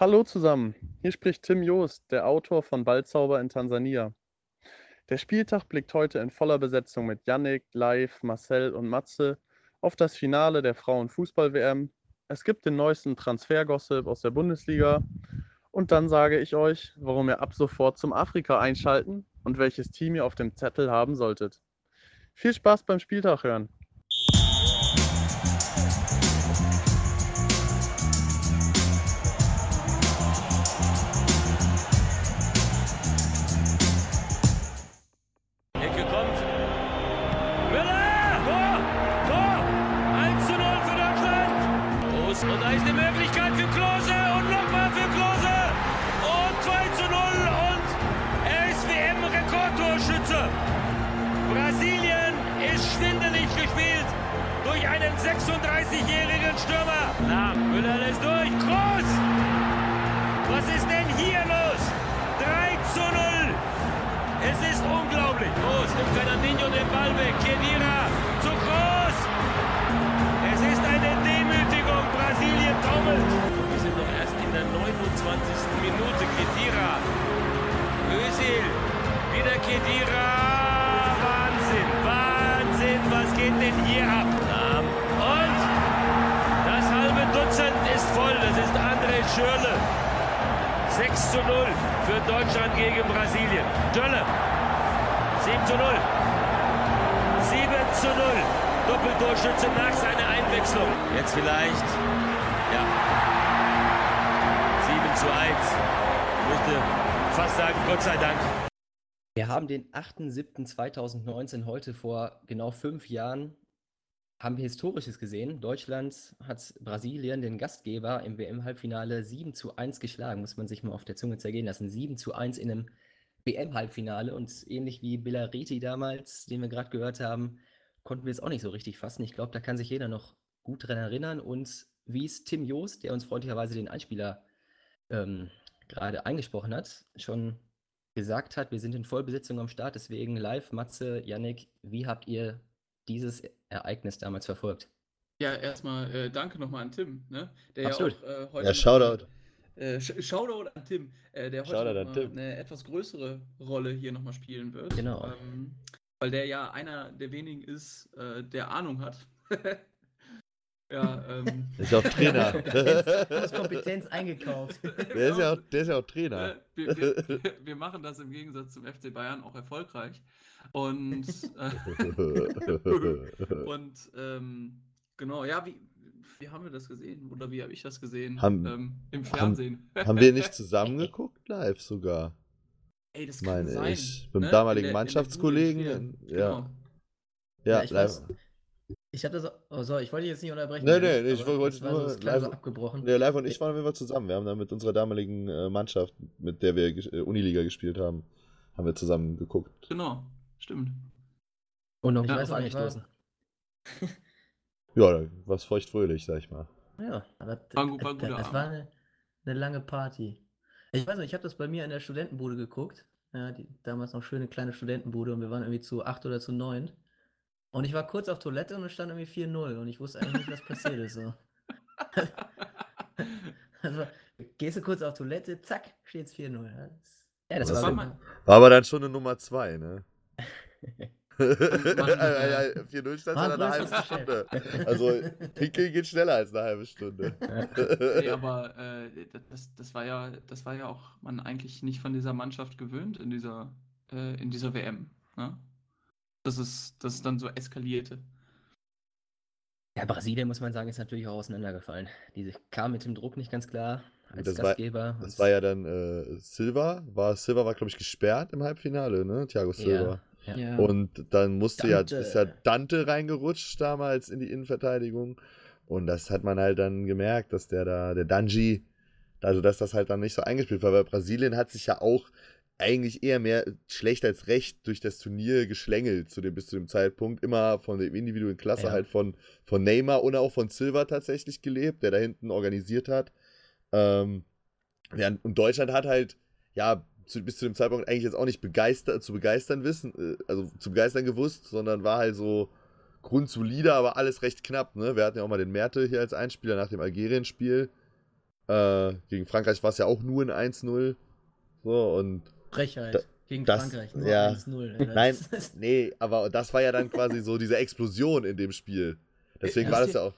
Hallo zusammen, hier spricht Tim Joost, der Autor von Ballzauber in Tansania. Der Spieltag blickt heute in voller Besetzung mit Yannick, Live, Marcel und Matze auf das Finale der Frauenfußball-WM. Es gibt den neuesten Transfergossip aus der Bundesliga. Und dann sage ich euch, warum ihr ab sofort zum Afrika einschalten und welches Team ihr auf dem Zettel haben solltet. Viel Spaß beim Spieltag hören. 9.7.2019, heute vor genau fünf Jahren, haben wir Historisches gesehen. Deutschland hat Brasilien, den Gastgeber, im WM-Halbfinale 7 zu 1 geschlagen. Muss man sich mal auf der Zunge zergehen lassen. 7 zu 1 in einem WM-Halbfinale. Und ähnlich wie Bellariti damals, den wir gerade gehört haben, konnten wir es auch nicht so richtig fassen. Ich glaube, da kann sich jeder noch gut dran erinnern. Und wie es Tim Joost, der uns freundlicherweise den Einspieler ähm, gerade eingesprochen hat, schon gesagt hat, wir sind in Vollbesetzung am Start. Deswegen live, Matze, Yannick, wie habt ihr dieses Ereignis damals verfolgt. Ja, erstmal äh, danke nochmal an Tim, ne? der Absolut. ja auch äh, heute. Ja, Shoutout. Äh, Sh Shoutout an Tim, äh, der heute mal Tim. eine etwas größere Rolle hier nochmal spielen wird. Genau. Ähm, weil der ja einer der wenigen ist, äh, der Ahnung hat. ja, ähm. Ist auch Trainer. Kompetenz, Kompetenz eingekauft. Der ist ja auch, der ist ja auch Trainer. Äh, wir, wir, wir machen das im Gegensatz zum FC Bayern auch erfolgreich. Und, äh, und ähm, genau, ja, wie, wie haben wir das gesehen? Oder wie habe ich das gesehen? Haben- ähm, Im haben- Fernsehen. Haben wir nicht zusammen geguckt? Live sogar. Ey, das kann Meine sein. ich. Beim ne? damaligen In der- in der Mannschaftskollegen. In. Ja. Genau. Ja, ich live. weiß. Ich habe das. Oh, sorry, ich wollte dich jetzt nicht unterbrechen. Nee, nee, ich aber wollte nur so, das klang so live- abgebrochen. Der Live und ich waren Fall zusammen. Wir haben dann mit unserer damaligen äh, Mannschaft, mit der wir äh, Uniliga gespielt haben, haben wir zusammen geguckt. Genau, stimmt. Und noch Ja, nicht war- angestoßen. Ja, da war es feuchtfröhlich, sag ich mal. Ja, aber War ein war ein guter das war eine, eine lange Party. Ich weiß nicht, ich habe das bei mir in der Studentenbude geguckt. Ja, die, damals noch schöne kleine Studentenbude und wir waren irgendwie zu acht oder zu neun. Und ich war kurz auf Toilette und es stand irgendwie 4-0 und ich wusste eigentlich nicht, was passiert ist. So. Also, gehst du kurz auf Toilette, zack, steht's 4-0. Ja, das, ja, das war war War aber dann schon eine Nummer 2, ne? man- ja, ja, 4-0 stand in einer ein halben Stunde. Also, Pinkel geht schneller als eine halbe Stunde. Nee, aber äh, das, das, war ja, das war ja auch man eigentlich nicht von dieser Mannschaft gewöhnt in dieser, äh, in dieser WM. Ne? Dass, es, dass es dann so eskalierte. Ja, Brasilien, muss man sagen, ist natürlich auch auseinandergefallen. Die kam mit dem Druck nicht ganz klar als Das war- Gastgeber. Das und- war ja dann äh, Silva. War, Silva war, glaube ich, gesperrt im Halbfinale, ne? Thiago Silva. Ja, Ja. Und dann musste Dante. ja, ist ja Dante reingerutscht damals in die Innenverteidigung. Und das hat man halt dann gemerkt, dass der da, der Danji, also dass das halt dann nicht so eingespielt war, weil Brasilien hat sich ja auch eigentlich eher mehr schlecht als recht durch das Turnier geschlängelt zu dem, bis zu dem Zeitpunkt. Immer von der individuellen Klasse Ja. halt von, von Neymar und auch von Silva tatsächlich gelebt, der da hinten organisiert hat. Ähm, ja, und Deutschland hat halt, ja, zu, bis zu dem Zeitpunkt eigentlich jetzt auch nicht begeistert, zu begeistern wissen, äh, also zu begeistern gewusst, sondern war halt so grundsolide, aber alles recht knapp, ne? Wir hatten ja auch mal den Merte hier als Einspieler nach dem Algerien-Spiel. Äh, gegen Frankreich war es ja auch nur ein 1-0. So, und Frechheit. Da- Gegen das- Frankreich. Nur ja. 1-0. Alter. Nein, Das ist- nee, aber das war ja dann quasi so diese Explosion in dem Spiel. Deswegen war das ja auch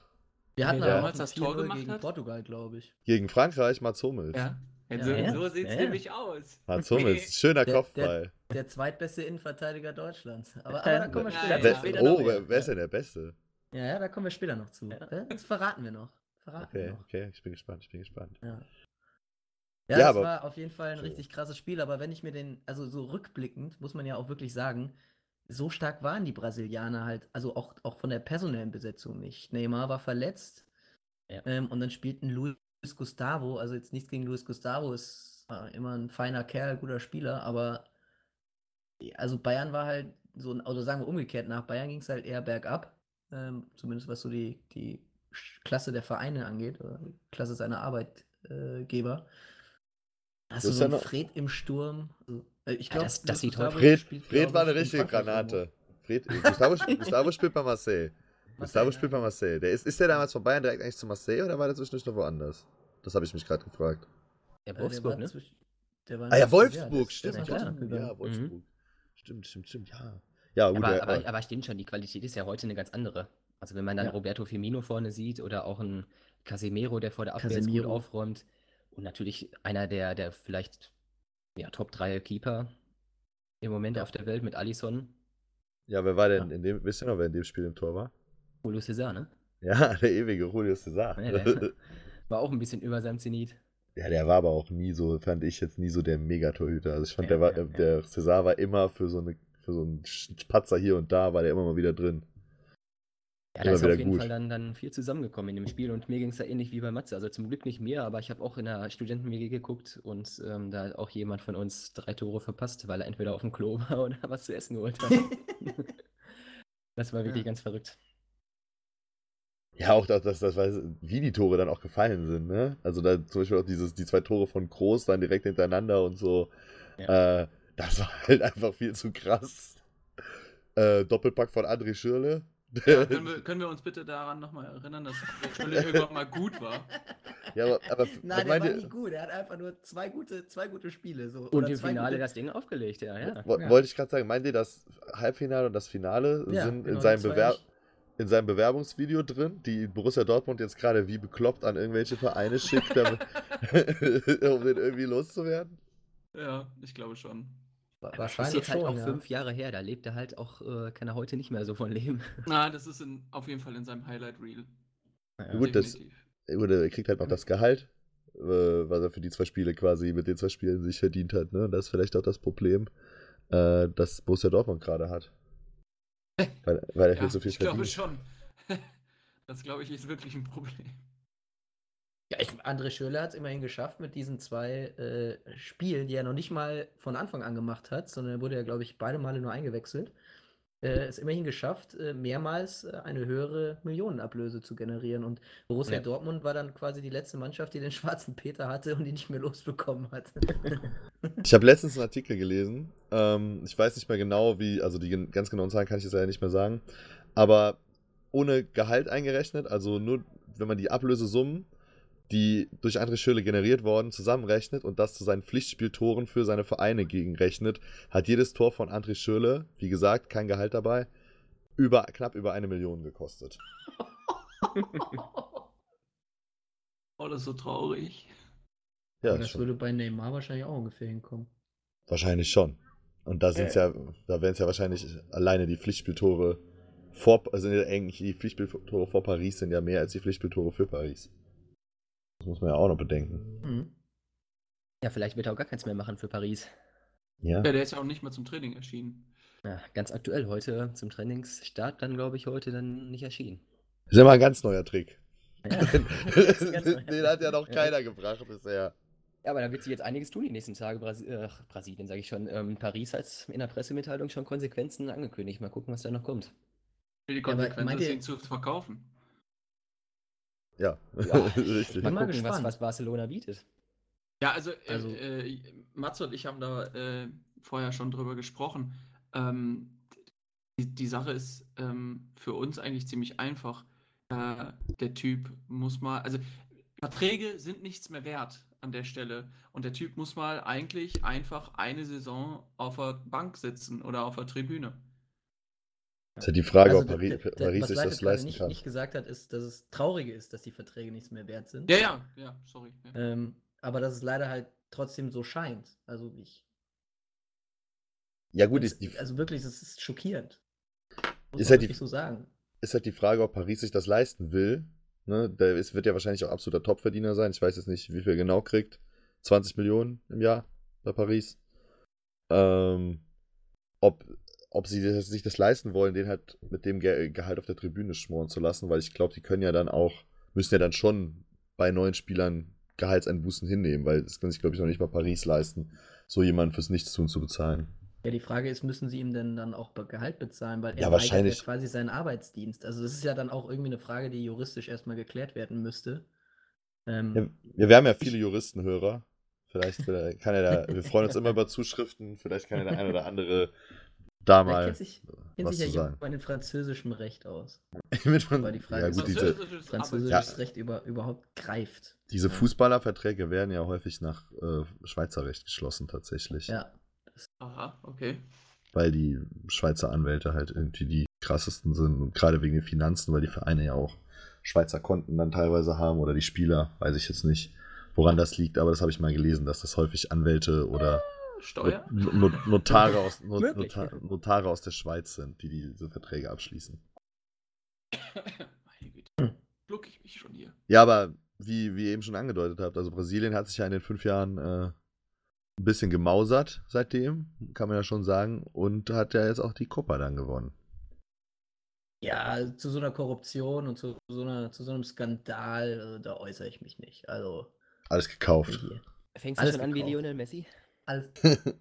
Wir hatten aber damals das Tor 4-0 gemacht gegen hat? Portugal, glaube ich. gegen Frankreich Mats Hummels. Ja. Ja, so ja. so sieht es Ja, ja. nämlich aus. Mats Hummels, schöner Der- Kopfball. Der zweitbeste Innenverteidiger Deutschlands. Aber, Ja, aber da kommen wir ja, später, ja. Oh, noch. wer, wer ist denn der Beste? Ja, ja, da kommen wir später noch zu. Das verraten wir noch. Verraten wir Okay, noch. okay, ich bin gespannt, ich bin gespannt. Ja, ja, Ja, das aber- war auf jeden Fall ein richtig krasses Spiel, aber wenn ich mir den, also so rückblickend, muss man ja auch wirklich sagen, so stark waren die Brasilianer halt, also auch, auch von der personellen Besetzung nicht. Neymar war verletzt Ja. ähm, und dann spielten Luis Gustavo, also jetzt nichts gegen Luis Gustavo, ist äh, immer ein feiner Kerl, guter Spieler, aber also Bayern war halt so, ein- oder sagen wir umgekehrt, nach Bayern ging es halt eher bergab, ähm, zumindest was so die, die Klasse der Vereine angeht, oder die Klasse seiner Arbeitgeber. Hast du so ja einen Fred im Sturm? Äh, ich Ja, glaube, das- das sieht heute- Fred, spielt, Fred war eine in richtige Granate. Fred, Gustavo, Gustavo spielt bei Marseille. Gustavo spielt ja. bei Marseille. Der ist, ist der damals von Bayern direkt eigentlich zu Marseille oder war der zwischendurch noch woanders? Das habe ich mich gerade gefragt. Ja, Äh, der Wolfsburg, war ne? der war in Ah ja, Wolfsburg, der stimmt. der ja. Wolfsburg Ja. Wolfsburg. Stimmt, stimmt, stimmt, ja. Ja, gut, Aber, der, aber, aber stimmt schon, die Qualität ist ja heute eine ganz andere. Also wenn man dann Ja. Roberto Firmino vorne sieht oder auch einen Casemiro, der vor der Abwehr jetzt gut Casemiro. aufräumt und natürlich einer der, der vielleicht ja, Top 3 Keeper im Moment auf der Welt mit Alisson, ja, wer war denn Ja. in dem, wisst ihr noch, wer in dem Spiel im Tor war? Julio Cesar, ne? Ja, der ewige Julio Cesar. Ja, war auch ein bisschen über seinem Zenit. Ja, der war aber auch nie so, fand ich jetzt nie so der Megatorhüter. Also ich fand, Ja, der war, äh, der Cesar war immer für so eine, für so einen Patzer hier und da, war der immer mal wieder drin. Ja, da ist auf jeden gut. Fall dann, dann viel zusammengekommen in dem Spiel und mir ging es da ähnlich wie bei Matze. Also zum Glück nicht mir, aber ich habe auch in der Studenten-WG geguckt und ähm, da hat auch jemand von uns drei Tore verpasst, weil er entweder auf dem Klo war oder was zu essen geholt hat. das war wirklich Ja. ganz verrückt. Ja, auch das, das, das weiß, wie die Tore dann auch gefallen sind, ne? Also da zum Beispiel auch dieses, die zwei Tore von Groß dann direkt hintereinander und so. Äh, das war halt einfach viel zu krass. Äh, Doppelpack von André Schürle. Ja, können, wir, können wir uns bitte daran nochmal erinnern, dass der Schule irgendwann mal gut war? Ja, aber, aber Nein, was der war ihr- nicht gut. Er hat einfach nur zwei gute, zwei gute Spiele. So. Und Oder im Finale gute- das Ding aufgelegt, ja, ja. Wo- Ja. Wollte ich gerade sagen, meint ihr, das Halbfinale und das Finale Ja, sind genau, in, seinem die zwei Bewer nicht. in seinem Bewerbungsvideo drin, die Borussia Dortmund jetzt gerade wie bekloppt an irgendwelche Vereine schickt, damit, um den irgendwie loszuwerden? Ja, ich glaube schon. Wa- Das Wahrscheinlich ist jetzt halt schon, auch ja. fünf Jahre her, da lebt er halt auch, äh, kann er heute nicht mehr so von leben. Na, das ist in, auf jeden Fall in seinem Highlight Reel. Ja. Gut, das-. Gut, er kriegt halt noch das Gehalt, äh, was er für die zwei Spiele quasi mit den zwei Spielen sich verdient hat. Ne? Und das ist vielleicht auch das Problem, äh, das Borussia Dortmund gerade hat. Weil, weil er Ja, viel zu viel ich glaube verdient. schon. Das glaube ich ist wirklich ein Problem. Ja, ich, André Schürrle hat es immerhin geschafft mit diesen zwei äh, Spielen, die er noch nicht mal von Anfang an gemacht hat, sondern er wurde ja, glaube ich, beide Male nur eingewechselt. Äh, es immerhin geschafft, äh, mehrmals äh, eine höhere Millionenablöse zu generieren. Und Borussia Ja. Dortmund war dann quasi die letzte Mannschaft, die den schwarzen Peter hatte und ihn nicht mehr losbekommen hat. Ich habe letztens einen Artikel gelesen. Ähm, ich weiß nicht mehr genau, wie, also die ganz genauen Zahlen kann ich jetzt leider nicht mehr sagen. Aber ohne Gehalt eingerechnet, also nur, wenn man die Ablösesummen, die durch André Schürrle generiert worden, zusammenrechnet und das zu seinen Pflichtspieltoren für seine Vereine gegenrechnet, hat jedes Tor von André Schürrle, wie gesagt, kein Gehalt dabei, über, knapp über eine Million gekostet. Oh, das ist so traurig. Ja, das schon. würde bei Neymar wahrscheinlich auch ungefähr hinkommen. Wahrscheinlich schon. Und da sind's ja, da wären es ja wahrscheinlich alleine die Pflichtspieltore vor, also sind ja eigentlich die Pflichtspieltore vor Paris sind ja mehr als die Pflichtspieltore für Paris. Das muss man ja auch noch bedenken. Mhm. ja, vielleicht wird er auch gar keins mehr machen für Paris. Ja. Ja, der ist ja auch nicht mehr zum Training erschienen. Ja, ganz aktuell heute zum Trainingsstart dann, glaube ich, heute dann nicht erschienen. Das ist ja mal ein ganz neuer Trick. Ja. Ganz den hat ja noch Ja. keiner gebracht bisher. Ja, aber da wird sich jetzt einiges tun die nächsten Tage. Brasi äh, Brasilien, sage ich schon. Ähm, Paris hat in der Pressemitteilung schon Konsequenzen angekündigt. Mal gucken, was da noch kommt. Für die aber Konsequenz meint ist, ihr- ihn zu verkaufen. Ja, Ja, richtig. Mal mal gucken, was, gespannt. was Barcelona bietet. Ja, also, äh, Also- äh, Matze und ich haben da äh, vorher schon drüber gesprochen. Ähm, die, die Sache ist ähm, für uns eigentlich ziemlich einfach. Äh, der Typ muss mal, also Verträge sind nichts mehr wert an der Stelle. Und der Typ muss mal eigentlich einfach eine Saison auf der Bank sitzen oder auf der Tribüne. Ist ja die Frage, Also, ob Paris, Paris was sich das leisten nicht, kann. nicht gesagt hat, ist, dass es traurige ist, dass die Verträge nichts mehr wert sind. Ja, ja, ja, sorry. Ja. Ähm, aber dass es leider halt trotzdem so scheint. Also ich. Ja, gut, ist, die, also wirklich, das ist schockierend. Muss Ist man halt die- so sagen. ist halt die Frage, ob Paris sich das leisten will. Ne? Der ist, wird ja wahrscheinlich auch absoluter Topverdiener sein. Ich weiß jetzt nicht, wie viel er genau kriegt. 20 Millionen im Jahr bei Paris. Ähm, ob, ob sie das, sich das leisten wollen, den halt mit dem Ge Gehalt auf der Tribüne schmoren zu lassen, weil ich glaube, die können ja dann auch, müssen ja dann schon bei neuen Spielern Gehaltseinbußen hinnehmen, weil das kann sich, glaube ich, noch nicht mal Paris leisten, so jemanden fürs Nichtstun zu bezahlen. Ja, die Frage ist, müssen sie ihm denn dann auch Gehalt bezahlen? Weil er Ja, wahrscheinlich. ja quasi seinen Arbeitsdienst. Also das ist ja dann auch irgendwie eine Frage, die juristisch erstmal geklärt werden müsste. Ähm, Ja, wir, wir haben ja viele Juristenhörer. Vielleicht kann er da, wir freuen uns immer über Zuschriften, vielleicht kann ja der eine oder andere da mal kennt sich, kennt was sich zu ja sagen. jemand in französischem Recht aus. mit von, Aber die Frage ja, ist, gut, ob diese, Französisches Französisches. Recht über, überhaupt greift. diese Ja. Fußballerverträge werden ja häufig nach äh, Schweizer Recht geschlossen tatsächlich. Ja. Aha, okay. Weil die Schweizer Anwälte halt irgendwie die krassesten sind. Und gerade wegen den Finanzen, weil die Vereine ja auch Schweizer Konten dann teilweise haben oder die Spieler, weiß ich jetzt nicht, woran das liegt, aber das habe ich mal gelesen, dass das häufig Anwälte oder Steuer? Not- Not- Notare, aus, Not-. Notar, Notare aus der Schweiz sind, die diese Verträge abschließen. Meine Güte. Hm. Gluck ich mich schon hier. Ja, aber wie, wie ihr eben schon angedeutet habt, also Brasilien hat sich ja in den fünf Jahren äh, ein bisschen gemausert seitdem, kann man ja schon sagen, und hat ja jetzt auch die Copa dann gewonnen. Ja, zu so einer Korruption und zu so, einer, zu so einem Skandal, äh, da äußere ich mich nicht. Also, Alles gekauft. hier. Fängst du Alles schon an wie gekauft. Lionel Messi? Alles.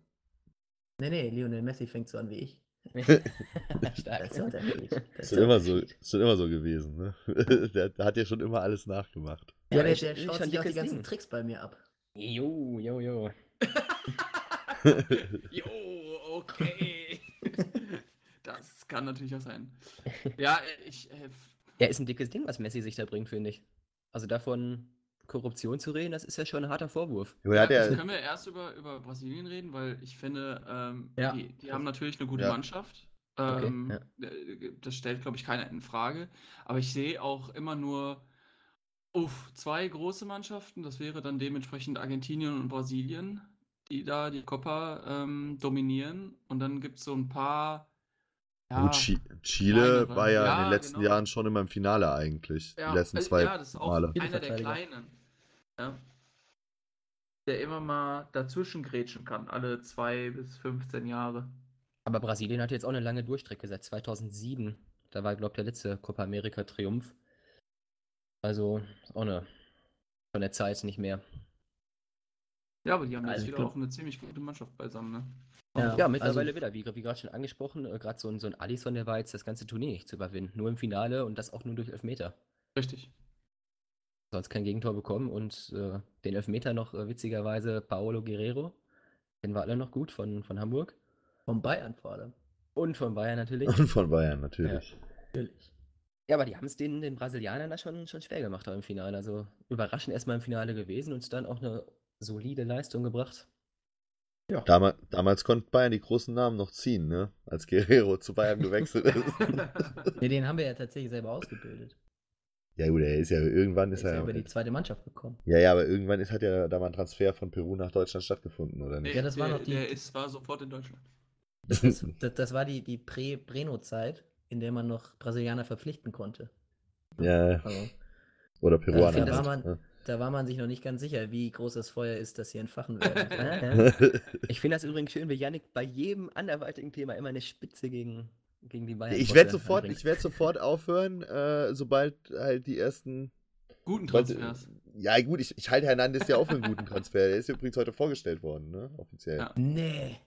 nee, nee, Lionel Messi fängt so an wie ich. Das Stark. ist der Unterschied. Das Ist ist schon immer so, ist schon immer so gewesen, ne? der, der hat ja schon immer alles nachgemacht. Ja, der, der ich schaut sich auch die ganzen Ding. Tricks bei mir ab. Jo, jo, jo. Jo, okay. das kann natürlich auch sein. Ja, äh, ich. Äh, Ja, ist ein dickes Ding, was Messi sich da bringt, finde ich. Also davon Korruption zu reden, das ist ja schon ein harter Vorwurf. Ja, also können wir erst über, über Brasilien reden, weil ich finde, ähm, Ja. die, die haben natürlich eine gute Ja. Mannschaft. Okay, Ähm, ja. äh, Das stellt, glaube ich, keiner in Frage. Aber ich sehe auch immer nur uff, zwei große Mannschaften. Das wäre dann dementsprechend Argentinien und Brasilien, die da die Copa ähm, dominieren. Und dann gibt es so ein paar. Ja, Gut, Chi Chile kleinere. war ja, in Ja, den letzten genau. Jahren schon immer im Finale eigentlich. Ja, die letzten äh, zwei ja, das ist auch Male. einer der. Kleinen. Ja. Der immer mal dazwischen grätschen kann, alle zwei bis 15 Jahre. Aber Brasilien hat jetzt auch eine lange Durchstrecke seit 2007. Da war, glaube ich, der letzte Copa America Triumph. Also auch eine von der Zeit nicht mehr. Ja, aber die haben Also jetzt wieder auch eine ziemlich gute Mannschaft beisammen, ne? Ja, Ja, mittlerweile also- wieder, wie, wie gerade schon angesprochen, äh, gerade so ein, so ein Alisson, der war jetzt das ganze Turnier nicht zu überwinden. Nur im Finale und das auch nur durch Elfmeter. Richtig. Sonst kein Gegentor bekommen und äh, den Elfmeter noch äh, witzigerweise Paolo Guerrero. Den war alle noch gut von, von Hamburg. Von Bayern vor allem. Und von Bayern natürlich. Und von Bayern natürlich. Natürlich. Ja, aber die haben es den, den Brasilianern da schon, schon schwer gemacht im Finale. Also überraschend erstmal im Finale gewesen und dann auch eine solide Leistung gebracht. Damals, damals konnten Bayern die großen Namen noch ziehen, ne? Als Guerrero zu Bayern gewechselt ist. Nee, den haben wir ja tatsächlich selber ausgebildet. Ja gut, er ist ja irgendwann ist ist ja er über die zweite Mannschaft gekommen. Ja, ja, aber irgendwann ist, hat ja da mal ein Transfer von Peru nach Deutschland stattgefunden, oder nicht? Ja, das war der, noch die- Der ist, war sofort in Deutschland. Das, das, das, das war die, die Prä-Breno-Zeit, in der man noch Brasilianer verpflichten konnte. Ja, Also, oder Peruaner. finde, halt, war man- ne? da war man sich noch nicht ganz sicher, wie groß das Feuer ist, das sie entfachen ja. Ich finde das übrigens schön, wie Yannick bei jedem anderweitigen Thema immer eine Spitze gegen, gegen die Bayern ich werde sofort, ich werd sofort aufhören, äh, sobald halt die ersten. Guten weil- Transfers. Ja, gut, ich, ich halte Hernandez ja auch für einen guten Transfer. Der ist übrigens heute vorgestellt worden, ne? Offiziell. Ja. Nee.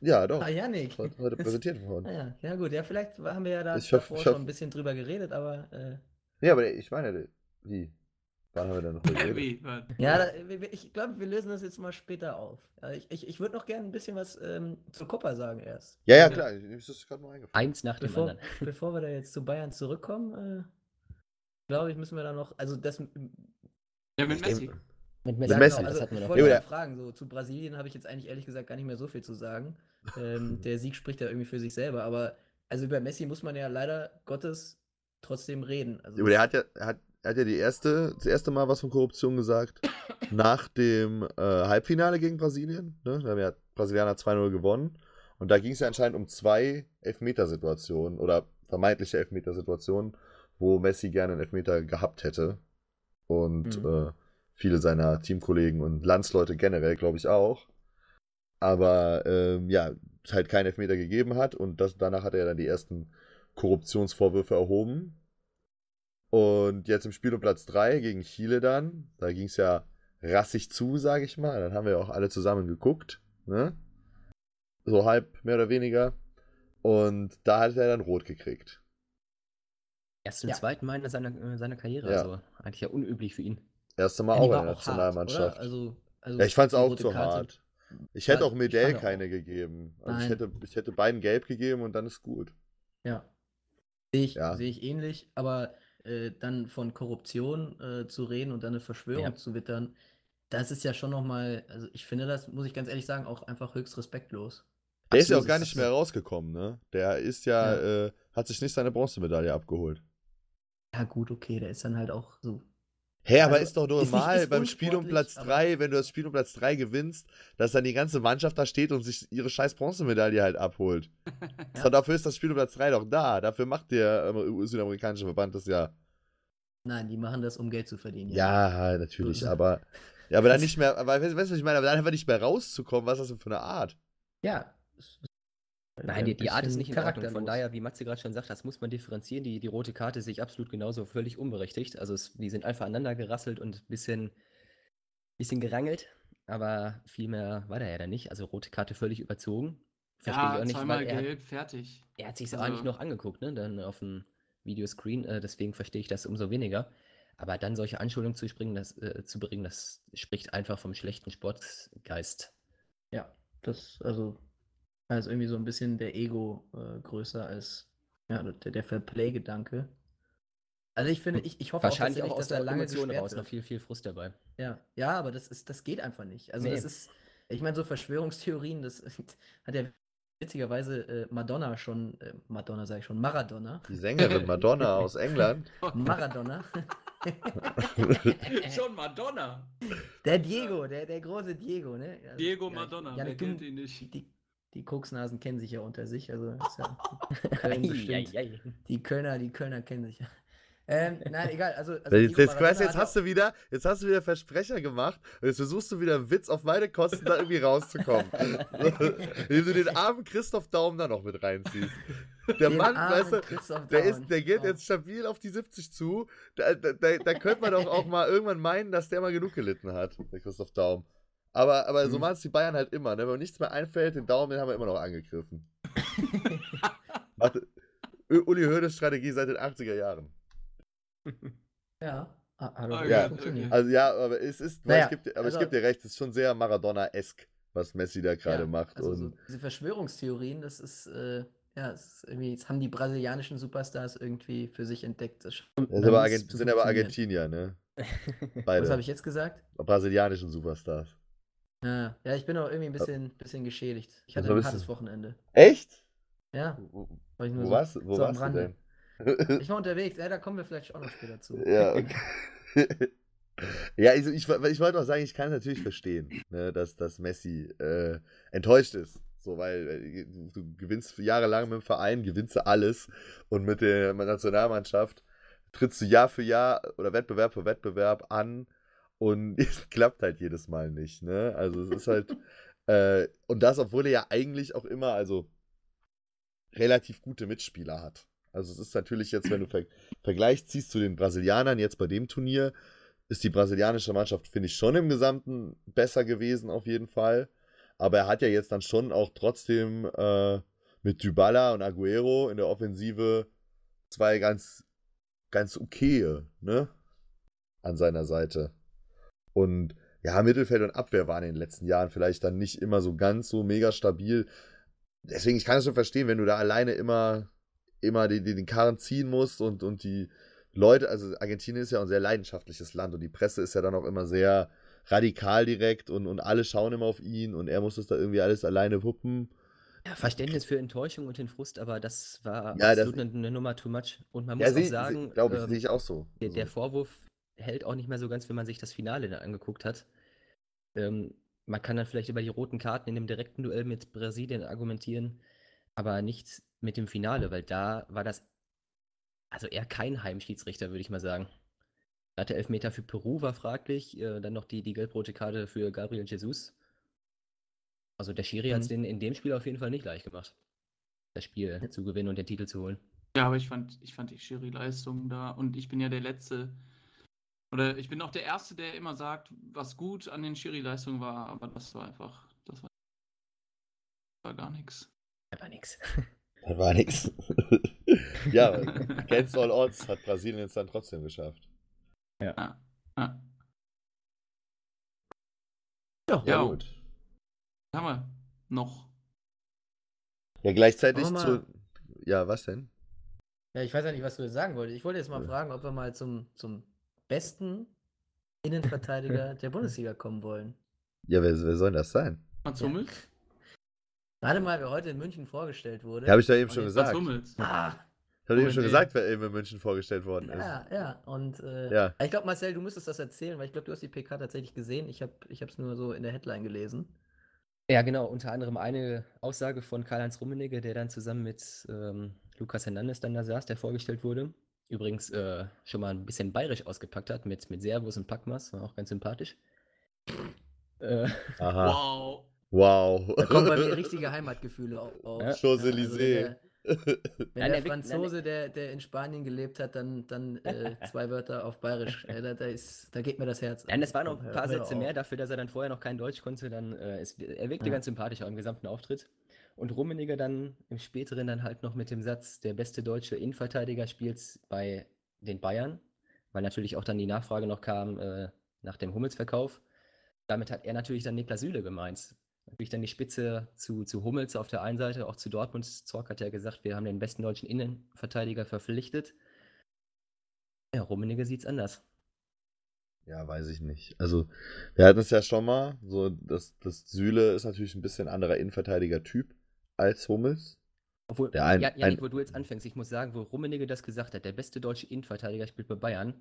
Ja, doch. Ah, Janik. Heute, heute präsentiert worden. Ah, ja. ja, gut, ja, vielleicht haben wir ja da Ich hoff- davor ich schon ein bisschen drüber geredet, aber äh, Ja, aber ich meine, wie? Wann haben wir denn noch was? ja, ich glaube, wir lösen das jetzt mal später auf. Ich ich, ich würde noch gerne ein bisschen was ähm, zur Copa sagen erst. Ja, ja, klar. Ist das gerade noch eingefallen. Eins nach dem Bevor, anderen. bevor wir da jetzt zu Bayern zurückkommen, äh, glaube ich, müssen wir da noch, also das, Ja, mit Ich Messi. Mit Mit Messi, Messi. das Also, hatten wir ich noch. wollte Ja, fragen, so zu Brasilien habe ich jetzt eigentlich ehrlich gesagt gar nicht mehr so viel zu sagen. Ähm, der Sieg spricht ja irgendwie für sich selber, aber also über Messi muss man ja leider Gottes trotzdem reden. Also Aber der hat ja, er hat, er hat ja die erste, das erste Mal was von Korruption gesagt. nach dem äh, Halbfinale gegen Brasilien. Ne? Da haben ja Brasilianer 2-0 gewonnen. Und da ging es ja anscheinend um zwei Elfmetersituationen oder vermeintliche Elfmetersituationen, wo Messi gerne einen Elfmeter gehabt hätte. Und Mhm. äh, viele seiner Teamkollegen und Landsleute generell, glaube ich, auch. Aber ähm, ja, es halt keinen Elfmeter gegeben hat und das, danach hat er dann die ersten Korruptionsvorwürfe erhoben. Und jetzt im Spiel um Platz 3 gegen Chile dann, da ging es ja rassig zu, sage ich mal. Dann haben wir auch alle zusammen geguckt, ne? So halb, mehr oder weniger. Und da hat er dann rot gekriegt. Erst zum Ja. zweiten Mal in seiner, äh, seiner Karriere. Ja. Also eigentlich ja unüblich für ihn. Erste Mal Ja, auch in der hart? Nationalmannschaft. Also, also ja, ich fand's die auch zu Karte- hart. Ich hätte auch Medell fand auch. keine gegeben. Also ich hätte, ich hätte beiden gelb gegeben und dann ist gut. Ja. Sehe ich, Ja. sehe ich ähnlich, aber äh, dann von Korruption äh, zu reden und dann eine Verschwörung Ja. zu wittern, das ist ja schon nochmal, also ich finde das, muss ich ganz ehrlich sagen, auch einfach höchst respektlos. Der ist ja auch Absolut, gar nicht mehr rausgekommen, ne? Der ist ja, Ja. Äh, hat sich nicht seine Bronzemedaille abgeholt. Ja, gut, okay, der ist dann halt auch so. Hä, aber Also, ist doch ist nicht- normal ist beim Spiel um Platz aber- 3, wenn du das Spiel um Platz 3 gewinnst, dass dann die ganze Mannschaft da steht und sich ihre scheiß Bronzemedaille halt abholt. Ja. So, dafür ist das Spiel um Platz 3 doch da. Dafür macht der ähm, südamerikanische Verband das ja. Nein, die machen das, um Geld zu verdienen. Ja, natürlich, So- aber. Ja, aber dann nicht mehr, aber weißt du, was ich meine? Aber dann einfach nicht mehr rauszukommen, was ist das denn für eine Art? Ja. Nein, die, die Art ist nicht in Ordnung. Von daher, wie Matze gerade schon sagt, das muss man differenzieren. Die, die rote Karte sehe ich absolut genauso völlig unberechtigt. Also es, die sind einfach aneinander gerasselt und ein bisschen, bisschen gerangelt. Aber viel mehr war da ja dann nicht. Also rote Karte völlig überzogen. Verstehe ich Ja, auch nicht, zweimal er, gelb, fertig. er hat sich auch Also- nicht noch angeguckt, ne? Dann auf dem Videoscreen. Äh, deswegen verstehe ich das umso weniger. Aber dann solche Anschuldigungen zu, springen, das, äh, zu bringen, das spricht einfach vom schlechten Sportgeist. Ja, das, also, also irgendwie so ein bisschen der Ego äh, größer als ja, der, der Fairplay-Gedanke. Also ich finde, ich, ich hoffe Wahrscheinlich auch, auch tatsächlich, aus dass er der lange Emotion raus noch viel, viel Frust dabei. Ja, ja, aber das ist, das geht einfach nicht. Also Nee. das ist, ich meine, so Verschwörungstheorien, das hat ja witzigerweise äh, Madonna schon, äh, Madonna sage ich schon, Maradona, Die Sängerin Madonna aus England. Maradona, Schon Madonna. der Diego, der, der große Diego, ne? Also, Diego ja, Madonna, Janik, wer kennt ihn nicht? Die, die Koksnasen kennen sich ja unter sich, also ist ja Köln bestimmt. Die Kölner, die Kölner kennen sich ja. Ähm, nein, egal, also, also jetzt, jetzt, weißt jetzt hast du wieder, jetzt hast du wieder Versprecher gemacht und jetzt versuchst du wieder einen Witz auf meine Kosten da irgendwie rauszukommen. Indem du den armen Christoph Daum da noch mit reinziehst. Der den Mann, weißt du, der, ist, der geht Oh. jetzt stabil auf die 70 zu. Da, da, da, da könnte man doch auch mal irgendwann meinen, dass der mal genug gelitten hat, der Christoph Daum. Aber, aber so Mhm. machen es die Bayern halt immer. Ne? Wenn mir nichts mehr einfällt, den Daumen, den haben wir immer noch angegriffen. Uli Hoeneß Strategie seit den 80er Jahren. Ja, hat hat Ah, auch ja. Also ja, aber es ist, Naja, ich geb dir, aber also- ich gebe dir recht, es ist schon sehr Maradona-esk, was Messi da gerade Ja, macht. Also und so diese Verschwörungstheorien, das ist, äh, ja, es ist irgendwie, das haben die brasilianischen Superstars irgendwie für sich entdeckt. Das das aber, Argent sind aber. Argentinier, ne? Was Beide. habe ich jetzt gesagt? Brasilianischen Superstars. Ja, ja, ich bin auch irgendwie ein bisschen, bisschen geschädigt. Ich hatte Also ein hartes Wochenende. Echt? Ja, Wo, ich wo so, warst, wo so am warst du Rande. denn? Ich war unterwegs, ja, da kommen wir vielleicht auch noch später zu. Ja, okay. ja, also ich, ich wollte auch sagen, ich kann es natürlich verstehen, ne, dass, dass Messi äh, enttäuscht ist. So, weil äh, du, du gewinnst jahrelang mit dem Verein, gewinnst du alles und mit der Nationalmannschaft trittst du Jahr für Jahr oder Wettbewerb für Wettbewerb an und es klappt halt jedes Mal nicht. Ne? Also es ist halt, äh, und das, obwohl er ja eigentlich auch immer, also relativ gute Mitspieler hat. Also es ist natürlich jetzt, wenn du ver Vergleich ziehst zu den Brasilianern jetzt bei dem Turnier, ist die brasilianische Mannschaft, finde ich, schon im Gesamten besser gewesen auf jeden Fall. Aber er hat ja jetzt dann schon auch trotzdem äh, mit Dybala und Aguero in der Offensive zwei ganz, ganz okaye, ne? An seiner Seite. Und ja, Mittelfeld und Abwehr waren in den letzten Jahren vielleicht dann nicht immer so ganz so mega stabil. Deswegen, ich kann es schon verstehen, wenn du da alleine immer, immer den, den Karren ziehen musst und, und die Leute, also Argentinien ist ja auch ein sehr leidenschaftliches Land und die Presse ist ja dann auch immer sehr radikal direkt und, und alle schauen immer auf ihn und er muss das da irgendwie alles alleine wuppen. Ja, Verständnis für Enttäuschung und den Frust, aber das war Ja, das- absolut eine, eine Nummer too much. Und man Ja, muss seh- auch sagen, glaube ich, ähm, ich auch so. der, der Also, Vorwurf hält auch nicht mehr so ganz, wenn man sich das Finale dann angeguckt hat. Ähm, man kann dann vielleicht über die roten Karten in dem direkten Duell mit Brasilien argumentieren, aber nicht mit dem Finale, weil da war das also eher kein Heimschiedsrichter, würde ich mal sagen. Da der Elfmeter für Peru war fraglich, äh, dann noch die, die gelb-rote Karte für Gabriel Jesus. Also der Schiri hat es Mhm. in dem Spiel auf jeden Fall nicht leicht gemacht, das Spiel zu gewinnen und den Titel zu holen. Ja, aber ich fand, ich fand die Schiri-Leistung da und ich bin ja der Letzte, oder ich bin auch der Erste, der immer sagt, was gut an den Schiri-Leistungen war, aber das war einfach, das war, war gar nichts. Aber nix. das war nix. ja, against all odds hat Brasilien es dann trotzdem geschafft. Ja. ja. Ja, Ja. gut. Haben wir noch. Ja, gleichzeitig zu. Ja, was denn? Ja, ich weiß ja nicht, was du jetzt sagen wolltest. Ich wollte jetzt mal Ja. fragen, ob wir mal zum, zum besten Innenverteidiger der Bundesliga kommen wollen. Ja, wer, wer soll das sein? Mats Ja. Hummels? Gerade mal, wer heute in München vorgestellt wurde. Ja, habe ich doch eben Und schon jetzt- Mats gesagt. Hummels. Ah, Ich habe eben Oh, schon gesagt, wer eben in München vorgestellt worden ist. ja, ja. Und äh, Ja. ich glaube, Marcel, du müsstest das erzählen, weil ich glaube, du hast die PK tatsächlich gesehen. Ich habe es nur so in der Headline gelesen. Ja, genau. Unter anderem eine Aussage von Karl-Heinz Rummenigge, der dann zusammen mit ähm, Lukas Hernandez dann da saß, der vorgestellt wurde. Übrigens äh, schon mal ein bisschen bayerisch ausgepackt hat mit, mit Servus und Packmas, war auch ganz sympathisch. Äh, Aha. Wow. Wow. Da kommen bei mir richtige Heimatgefühle auf. auf. Ja. Champs-Élysées. Also wenn der, wenn Nein, der der Franzose, der, der in Spanien gelebt hat, dann, dann äh, zwei Wörter auf Bayerisch. Äh, da, da, ist, da geht mir das Herz. Nein, es waren noch ein paar Sätze mehr dafür, dass er dann vorher noch kein Deutsch konnte. Dann, äh, es, er wirkte Ja. ganz sympathisch auch im gesamten Auftritt. Und Rummenigge dann im späteren dann halt noch mit dem Satz, der beste deutsche Innenverteidiger spielt bei den Bayern, weil natürlich auch dann die Nachfrage noch kam äh, nach dem Hummels-Verkauf. Damit hat er natürlich dann Niklas Süle gemeint. Natürlich dann die Spitze zu, zu Hummels auf der einen Seite, auch zu Dortmund. Zorc hat ja gesagt, wir haben den besten deutschen Innenverteidiger verpflichtet. Ja, Rummenigge sieht's anders. Ja, weiß ich nicht. Also, wir hatten es ja schon mal, so, das, das Süle ist natürlich ein bisschen anderer Innenverteidiger-Typ als Hummels. Obwohl, Der ein- ja, Janik, ein- wo du jetzt anfängst, ich muss sagen, wo Rummenigge das gesagt hat, der beste deutsche Innenverteidiger spielt bei Bayern.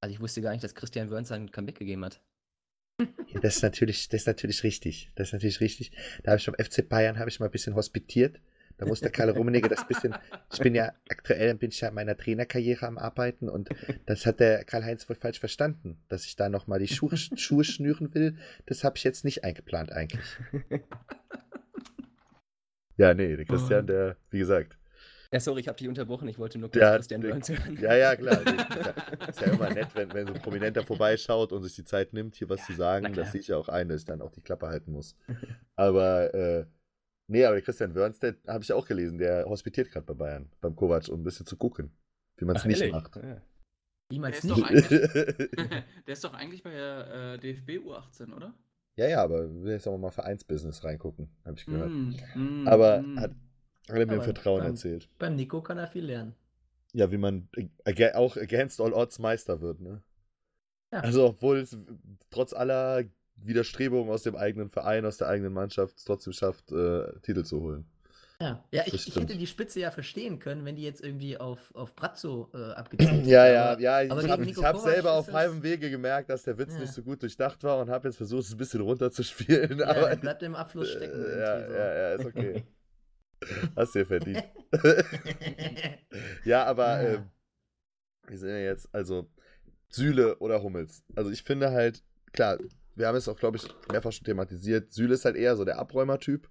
Also ich wusste gar nicht, dass Christian Wörns ein Comeback gegeben hat. Ja, das ist natürlich, das ist natürlich richtig. Das ist natürlich richtig. Da habe ich beim FC Bayern habe ich mal ein bisschen hospitiert. Da musste Karl Rummenigge das bisschen. Ich bin ja aktuell bin ich ja in meiner Trainerkarriere am Arbeiten und das hat der Karl-Heinz wohl falsch verstanden, dass ich da nochmal die Schuhe, Schuhe schnüren will. Das habe ich jetzt nicht eingeplant eigentlich. Ja, nee, der Christian, der, wie gesagt. Ja, sorry, ich habe dich unterbrochen, ich wollte nur kurz Ja, Christian der- Wörns hören. Ja, ja, klar. Nee, Ist ja, ist ja immer nett, wenn, wenn so ein Prominenter vorbeischaut und sich die Zeit nimmt, hier was Ja, zu sagen. Das sehe ich ja auch ein, dass ich dann auch die Klappe halten muss. Aber, äh, nee, aber der Christian Wörns, der habe ich auch gelesen, der hospitiert gerade bei Bayern, beim Kovac, um ein bisschen zu gucken, wie man es nicht ehrlich? macht. Ja. Der Niemals ist nicht. doch eigentlich, der ist doch eigentlich bei der äh, DFB U18, oder? Ja, ja, aber will jetzt auch mal Vereinsbusiness reingucken, habe ich gehört. Mm, mm, Aber mm. hat, hat er mir im Vertrauen beim- erzählt. Beim Nico kann er viel lernen. Ja, wie man auch against all odds Meister wird, ne? Ja. Also, obwohl es trotz aller Widerstrebungen aus dem eigenen Verein, aus der eigenen Mannschaft es trotzdem schafft, äh, Titel zu holen. Ja, ja ich, ich hätte die Spitze ja verstehen können, wenn die jetzt irgendwie auf, auf Brazzo äh, abgezielt Ja, ja, ja. Ich habe hab selber auf halbem Wege gemerkt, dass der Witz Ja. nicht so gut durchdacht war und habe jetzt versucht, es ein bisschen runterzuspielen. Ja, aber bleibt im Abfluss stecken. äh, ja, irgendwie ja, ja, ist okay. Hast dir verdient. so. ja, aber Ja. ähm, wir sind ja jetzt, also Süle oder Hummels. Also ich finde halt, klar, wir haben es auch, glaube ich, mehrfach schon thematisiert. Süle ist halt eher so der Abräumer-Typ.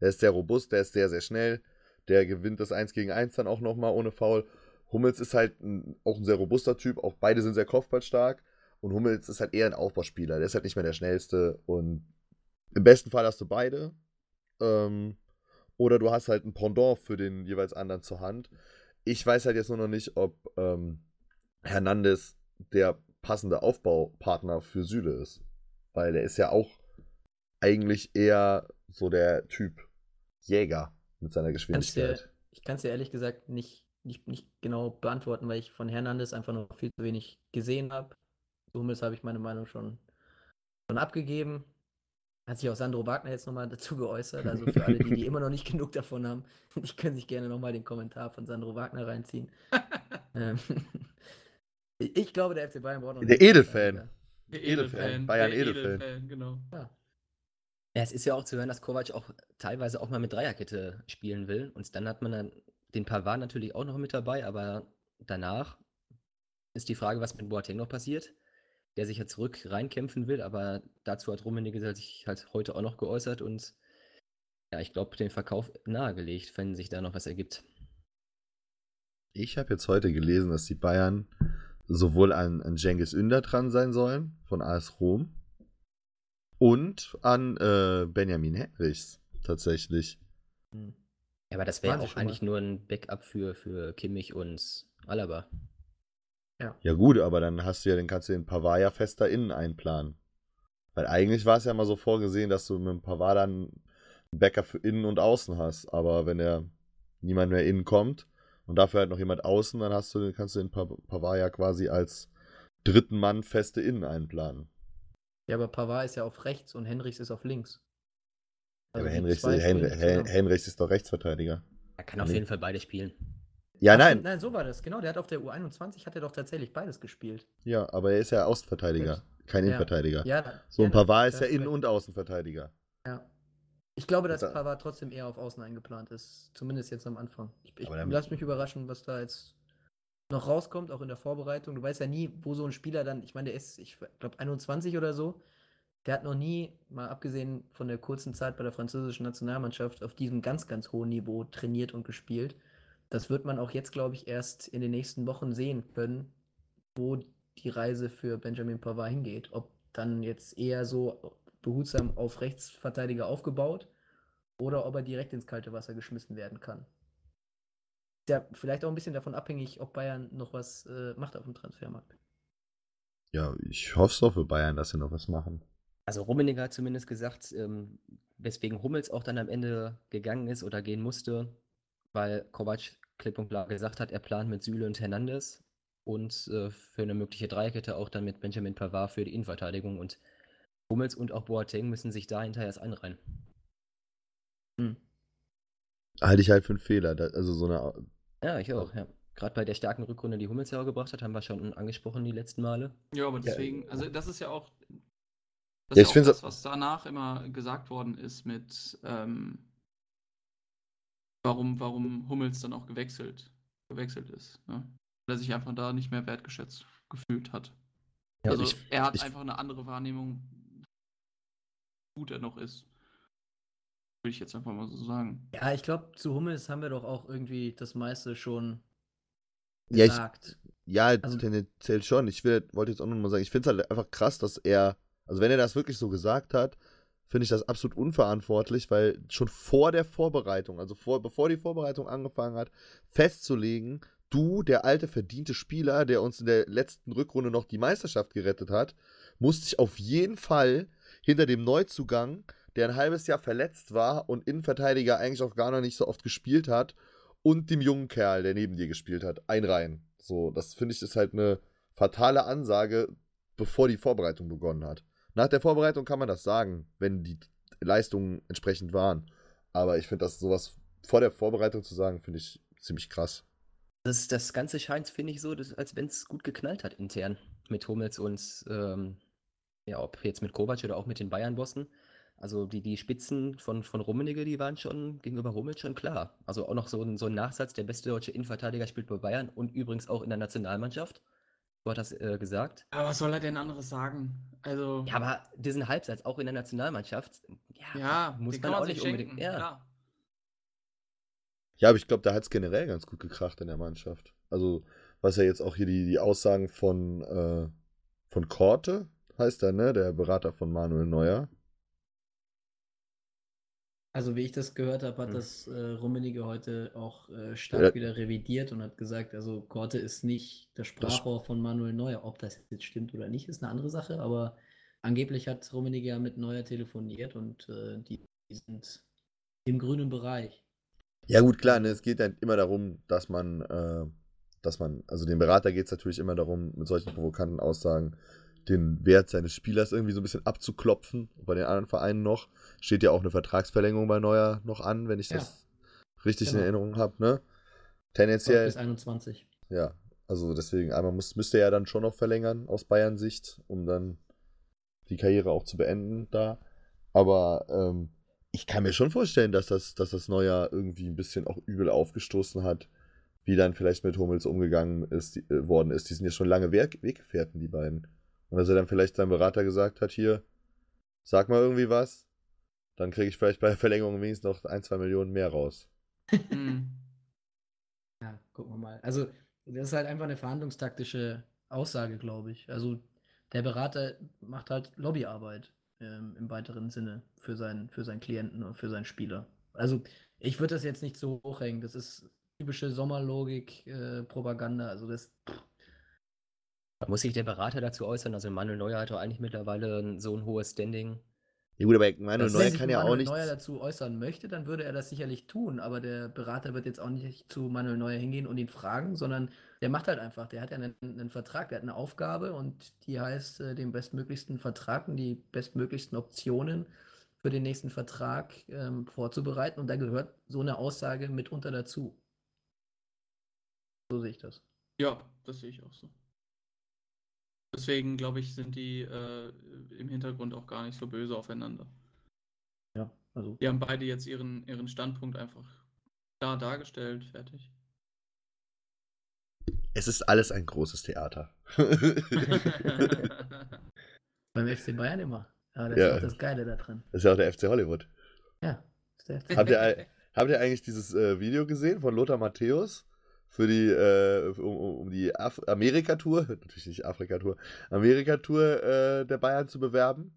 Der ist sehr robust, der ist sehr, sehr schnell. Der gewinnt das 1 gegen 1 dann auch nochmal ohne Foul. Hummels ist halt ein, auch ein sehr robuster Typ. Auch beide sind sehr kopfballstark. Und Hummels ist halt eher ein Aufbauspieler. Der ist halt nicht mehr der schnellste. Und im besten Fall hast du beide. Ähm, oder du hast halt ein Pendant für den jeweils anderen zur Hand. Ich weiß halt jetzt nur noch nicht, ob ähm, Hernandez der passende Aufbaupartner für Süle ist. Weil der ist ja auch eigentlich eher so der Typ Jäger mit seiner dir, Geschwindigkeit. ich kann es dir ehrlich gesagt nicht nicht, nicht genau beantworten, weil ich von Hernandez einfach noch viel zu wenig gesehen habe. Hummels habe ich meine Meinung schon, schon abgegeben. Hat sich auch Sandro Wagner jetzt nochmal dazu geäußert. Also für alle, die, die immer noch nicht genug davon haben, die können sich gerne nochmal den Kommentar von Sandro Wagner reinziehen. ähm, ich glaube, der FC Bayern braucht noch Der Edelfan. Der Edelfan, Bayern der Edelfan. genau. Ja. Ja, es ist ja auch zu hören, dass Kovac auch teilweise auch mal mit Dreierkette spielen will. Und dann hat man dann den Pavard natürlich auch noch mit dabei, aber danach ist die Frage, was mit Boateng noch passiert, der sich ja zurück reinkämpfen will, aber dazu hat Rummenigge sich halt heute auch noch geäußert und ja, ich glaube, den Verkauf nahegelegt, wenn sich da noch was ergibt. Ich habe jetzt heute gelesen, dass die Bayern sowohl an, an Cengiz Ünder dran sein sollen von AS Rom und an äh, Benjamin Henrichs tatsächlich. Hm. Ja, aber das wäre auch schon mal. eigentlich nur ein Backup für, für Kimmich und Alaba. Ja gut, aber dann hast du ja, dann kannst du den Pavard ja fester innen einplanen. Weil eigentlich war es ja mal so vorgesehen, dass du mit dem Pavard dann einen Backup für innen und außen hast. Aber wenn er niemand mehr innen kommt und dafür halt noch jemand außen, dann hast du, kannst du den Pa- Pavard ja quasi als dritten Mann feste innen einplanen. Ja, aber Pavard ist ja auf rechts und Henrichs ist auf links. Ja, aber Henrichs, zwei Hen. Henrichs ist doch Rechtsverteidiger. Er kann auf Nee. jeden Fall beide spielen. Ja, Ach, nein. Nein, so war das. Genau, der hat auf der U21 hat er doch tatsächlich beides gespielt. Ja, aber er ist ja Außenverteidiger, kein Ja. Innenverteidiger. Ja, So ja, ein Pavard ist ja Innen- und Außenverteidiger. Ja. Ich glaube, dass Da- Pavard trotzdem eher auf Außen eingeplant ist. Zumindest jetzt am Anfang. Ich, ich Aber dann- lass mich überraschen, was da jetzt noch rauskommt, auch in der Vorbereitung. Du weißt ja nie, wo so ein Spieler dann, ich meine, der ist, ich glaube, 21 oder so. Der hat noch nie, mal abgesehen von der kurzen Zeit bei der französischen Nationalmannschaft, auf diesem ganz, ganz hohen Niveau trainiert und gespielt. Das wird man auch jetzt, glaube ich, erst in den nächsten Wochen sehen können, wo die Reise für Benjamin Pavard hingeht. Ob dann jetzt eher so behutsam auf Rechtsverteidiger aufgebaut oder ob er direkt ins kalte Wasser geschmissen werden kann. Ist ja vielleicht auch ein bisschen davon abhängig, ob Bayern noch was äh, macht auf dem Transfermarkt. Ja, ich hoffe es doch für Bayern, dass sie noch was machen. Also Rummenigge hat zumindest gesagt, ähm, weswegen Hummels auch dann am Ende gegangen ist oder gehen musste, weil Kovac klipp und klar gesagt hat, er plant mit Süle und Hernandez und äh, für eine mögliche Dreierkette auch dann mit Benjamin Pavard für die Innenverteidigung und Hummels und auch Boateng müssen sich da hinterher erst einreihen. Hm. Halte ich halt für einen Fehler. Also so eine. Ja, ich auch, ja. Gerade bei der starken Rückrunde, die Hummels ja auch gebracht hat, haben wir schon angesprochen die letzten Male. Ja, aber deswegen, also das ist ja auch, das Ja, ich ja das, was danach immer gesagt worden ist mit, ähm, warum, warum Hummels dann auch gewechselt, gewechselt ist. Ne? Weil er sich einfach da nicht mehr wertgeschätzt gefühlt hat. Ja, also ich- er hat ich- einfach eine andere Wahrnehmung, wie gut er noch ist. Würde ich jetzt einfach mal so sagen. Ja, ich glaube, zu Hummels haben wir doch auch irgendwie das meiste schon Ja, ich, gesagt. ja Also- tendenziell schon. Ich will, wollte jetzt auch noch mal sagen, ich finde es halt einfach krass, dass er, also wenn er das wirklich so gesagt hat, finde ich das absolut unverantwortlich, weil schon vor der Vorbereitung, also vor, bevor die Vorbereitung angefangen hat, festzulegen, du, der alte verdiente Spieler, der uns in der letzten Rückrunde noch die Meisterschaft gerettet hat, musst dich auf jeden Fall hinter dem Neuzugang, der ein halbes Jahr verletzt war und Innenverteidiger eigentlich auch gar noch nicht so oft gespielt hat, und dem jungen Kerl, der neben dir gespielt hat, einreihen. So, das finde ich ist halt eine fatale Ansage, bevor die Vorbereitung begonnen hat. Nach der Vorbereitung kann man das sagen, wenn die Leistungen entsprechend waren. Aber ich finde das sowas vor der Vorbereitung zu sagen, finde ich ziemlich krass. Das, das Ganze scheint, finde ich, so, dass, als wenn es gut geknallt hat intern mit Hummels und ähm, ja, ob jetzt mit Kovac oder auch mit den Bayern-Bossen. Also die, die Spitzen von, von Rummenigge, die waren schon gegenüber Hummels schon klar. Also auch noch so ein, so ein Nachsatz, der beste deutsche Innenverteidiger spielt bei Bayern und übrigens auch in der Nationalmannschaft. So hat das äh, gesagt. Aber was soll er denn anderes sagen? Also, Ja, aber diesen Halbsatz auch in der Nationalmannschaft, ja, ja, muss man kann auch sich nicht unbedingt. schenken, Ja. Ja, aber ich glaube, da hat es generell ganz gut gekracht in der Mannschaft. Also, was ja jetzt auch hier die, die Aussagen von, äh, von Korte heißt er, ne? Der Berater von Manuel Neuer. Also wie ich das gehört habe, hat Hm. das äh, Rummenigge heute auch äh, stark Ja. wieder revidiert und hat gesagt, also Korte ist nicht das Sprachrohr von Manuel Neuer. Ob das jetzt stimmt oder nicht, ist eine andere Sache, aber angeblich hat Rummenigge ja mit Neuer telefoniert und äh, die, die sind im grünen Bereich. Ja, gut, klar, ne, es geht dann immer darum, dass man, äh, dass man, also dem Berater geht es natürlich immer darum, mit solchen provokanten Aussagen den Wert seines Spielers irgendwie so ein bisschen abzuklopfen. Bei den anderen Vereinen noch. Steht ja auch eine Vertragsverlängerung bei Neuer noch an, wenn ich Ja. das richtig in Genau. Erinnerung habe, ne? Bis Tendenziell, 21. ja. Also deswegen, einmal muss, müsste er ja dann schon noch verlängern aus Bayern Sicht, um dann die Karriere auch zu beenden da. Aber ähm, ich kann mir schon vorstellen, dass das, dass das Neuer irgendwie ein bisschen auch übel aufgestoßen hat, wie dann vielleicht mit Hummels umgegangen ist, die, äh, worden ist. Die sind ja schon lange Weg, Weggefährten, die beiden. Und dass er dann vielleicht seinem Berater gesagt hat, hier, sag mal irgendwie was, dann kriege ich vielleicht bei der Verlängerung wenigstens noch ein, zwei Millionen mehr raus. Hm. Ja, gucken wir mal. Also, das ist halt einfach eine verhandlungstaktische Aussage, glaube ich. Also, der Berater macht halt Lobbyarbeit ähm, im weiteren Sinne für seinen, für seinen Klienten und für seinen Spieler. Also, ich würde das jetzt nicht so hochhängen. Das ist typische Sommerlogik, äh, Propaganda. Also, das. Muss sich der Berater dazu äußern? Also Manuel Neuer hat doch eigentlich mittlerweile so ein hohes Standing. Ja gut, aber Manuel Das- Neuer Wenn sich kann ja auch Manuel nichts. Neuer dazu äußern möchte, dann würde er das sicherlich tun, aber der Berater wird jetzt auch nicht zu Manuel Neuer hingehen und ihn fragen, sondern der macht halt einfach, der hat ja einen, einen Vertrag, der hat eine Aufgabe und die heißt, äh, den bestmöglichsten Vertrag und die bestmöglichsten Optionen für den nächsten Vertrag ähm, vorzubereiten und da gehört so eine Aussage mitunter dazu. So sehe ich das. Ja, das sehe ich auch so. Deswegen, glaube ich, sind die äh, im Hintergrund auch gar nicht so böse aufeinander. Ja, also Die haben beide jetzt ihren, ihren Standpunkt einfach klar dargestellt, fertig. Es ist alles ein großes Theater. beim FC Bayern immer. Ja, das Ja. ist auch das Geile da drin. Das ist ja auch der FC Hollywood. Ja, das ist der FC Habt ihr, habt ihr eigentlich dieses äh, Video gesehen von Lothar Matthäus für die, äh, um, um um die Af Amerika-Tour, natürlich nicht Afrika-Tour, Amerika-Tour äh, der Bayern zu bewerben?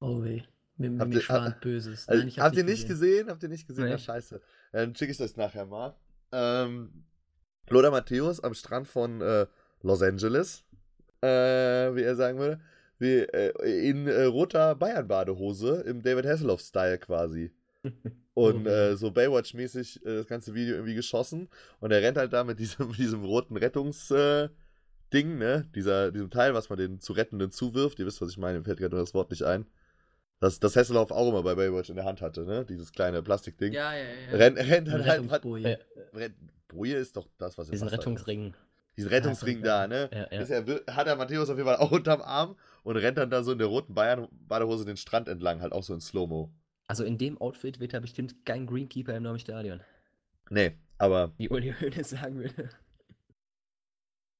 Oh weh. Mit, mit Habt mir ihr- schwant Böses. Also, Nein, ich hab habt ihr nicht gesehen? Habt ihr nicht gesehen? Nee. Ja, scheiße. Dann schicke ich das nachher mal. Ähm, Lothar Matthäus am Strand von äh, Los Angeles, äh, wie er sagen würde, wie, äh, in äh, roter Bayern-Badehose im David Hasselhoff-Style quasi. Und Oh, äh, so Baywatch-mäßig äh, das ganze Video irgendwie geschossen. Und er rennt halt da mit diesem, mit diesem roten Rettungs- äh, Ding, ne? Dieser, diesem Teil, was man den zu Rettenden zuwirft. Ihr wisst, was ich meine, mir fällt gerade nur das Wort nicht ein. Das, das Hasselhoff auch immer bei Baywatch in der Hand hatte, ne? Dieses kleine Plastikding. ja, ja, ja. Rennt, rennt dann halt. Rettungsboje. Rennt- Boje ist doch das, was er Diesen ne? Rettungsring. Diesen Rettungsring da, ne? Ja, ja. Das er, hat er Matthäus auf jeden Fall auch unterm Arm und rennt dann da so in der roten Bayern-Badehose den Strand entlang, halt auch so in Slow-Mo. Also in dem Outfit wird er bestimmt kein Greenkeeper im neuen Stadion. Nee, aber Wie Uli Hoeneß sagen würde.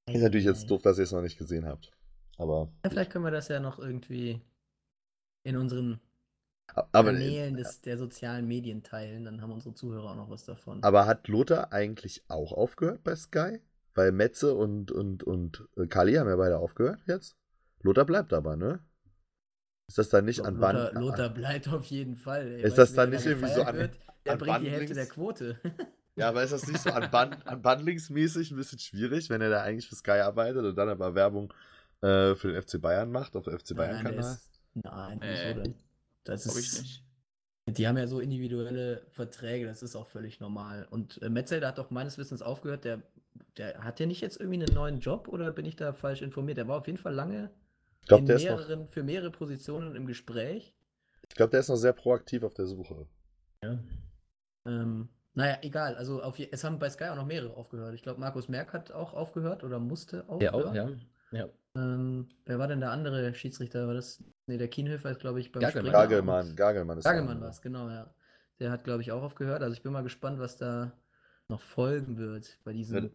ist natürlich jetzt doof, dass ihr es noch nicht gesehen habt. Aber, Ja, vielleicht können wir das ja noch irgendwie in unseren aber, Kanälen des, der sozialen Medien teilen. Dann haben unsere Zuhörer auch noch was davon. aber hat Lothar eigentlich auch aufgehört bei Sky? Weil Metze und, und, und äh, Kali haben ja beide aufgehört jetzt. Lothar bleibt aber, ne? Ist das dann nicht an Lothar, Band? Lothar bleibt auf jeden Fall. Ey. Ist Weißt das dann da nicht irgendwie so an- wird? Der an bringt die Hälfte Bundlings? der Quote. Ja, aber ist das nicht so an, Band, an Bundlingsmäßig ein bisschen schwierig, wenn er da eigentlich für Sky arbeitet und dann aber Werbung äh, für den FC Bayern macht, auf dem FC Nein, Bayern-Kanal? ist, nein, Äh, wieso denn? Das Glaube ich ist, nicht. Die haben ja so individuelle Verträge, das ist auch völlig normal. Und äh, Metzel, der hat doch meines Wissens aufgehört, der, der hat ja nicht jetzt irgendwie einen neuen Job oder bin ich da falsch informiert? Der war auf jeden Fall lange Ich glaube, in der, ist noch- mehreren, für mehrere Positionen im Gespräch. ich glaub, der ist noch sehr proaktiv auf der Suche. Ähm, naja, egal. Also auf es haben bei Sky auch noch mehrere aufgehört. Ich glaube, Markus Merck hat auch aufgehört oder musste aufhören. Der auch, ja. ja. Ähm, wer war denn der andere Schiedsrichter? War das? Ne, der Kienhöfer ist, glaube ich, beim Gagelmann. Springer Gagelmann, Gagelmann ist Gagelmann war es, genau, ja. Der hat, glaube ich, auch aufgehört. Also ich bin mal gespannt, was da noch folgen wird bei diesem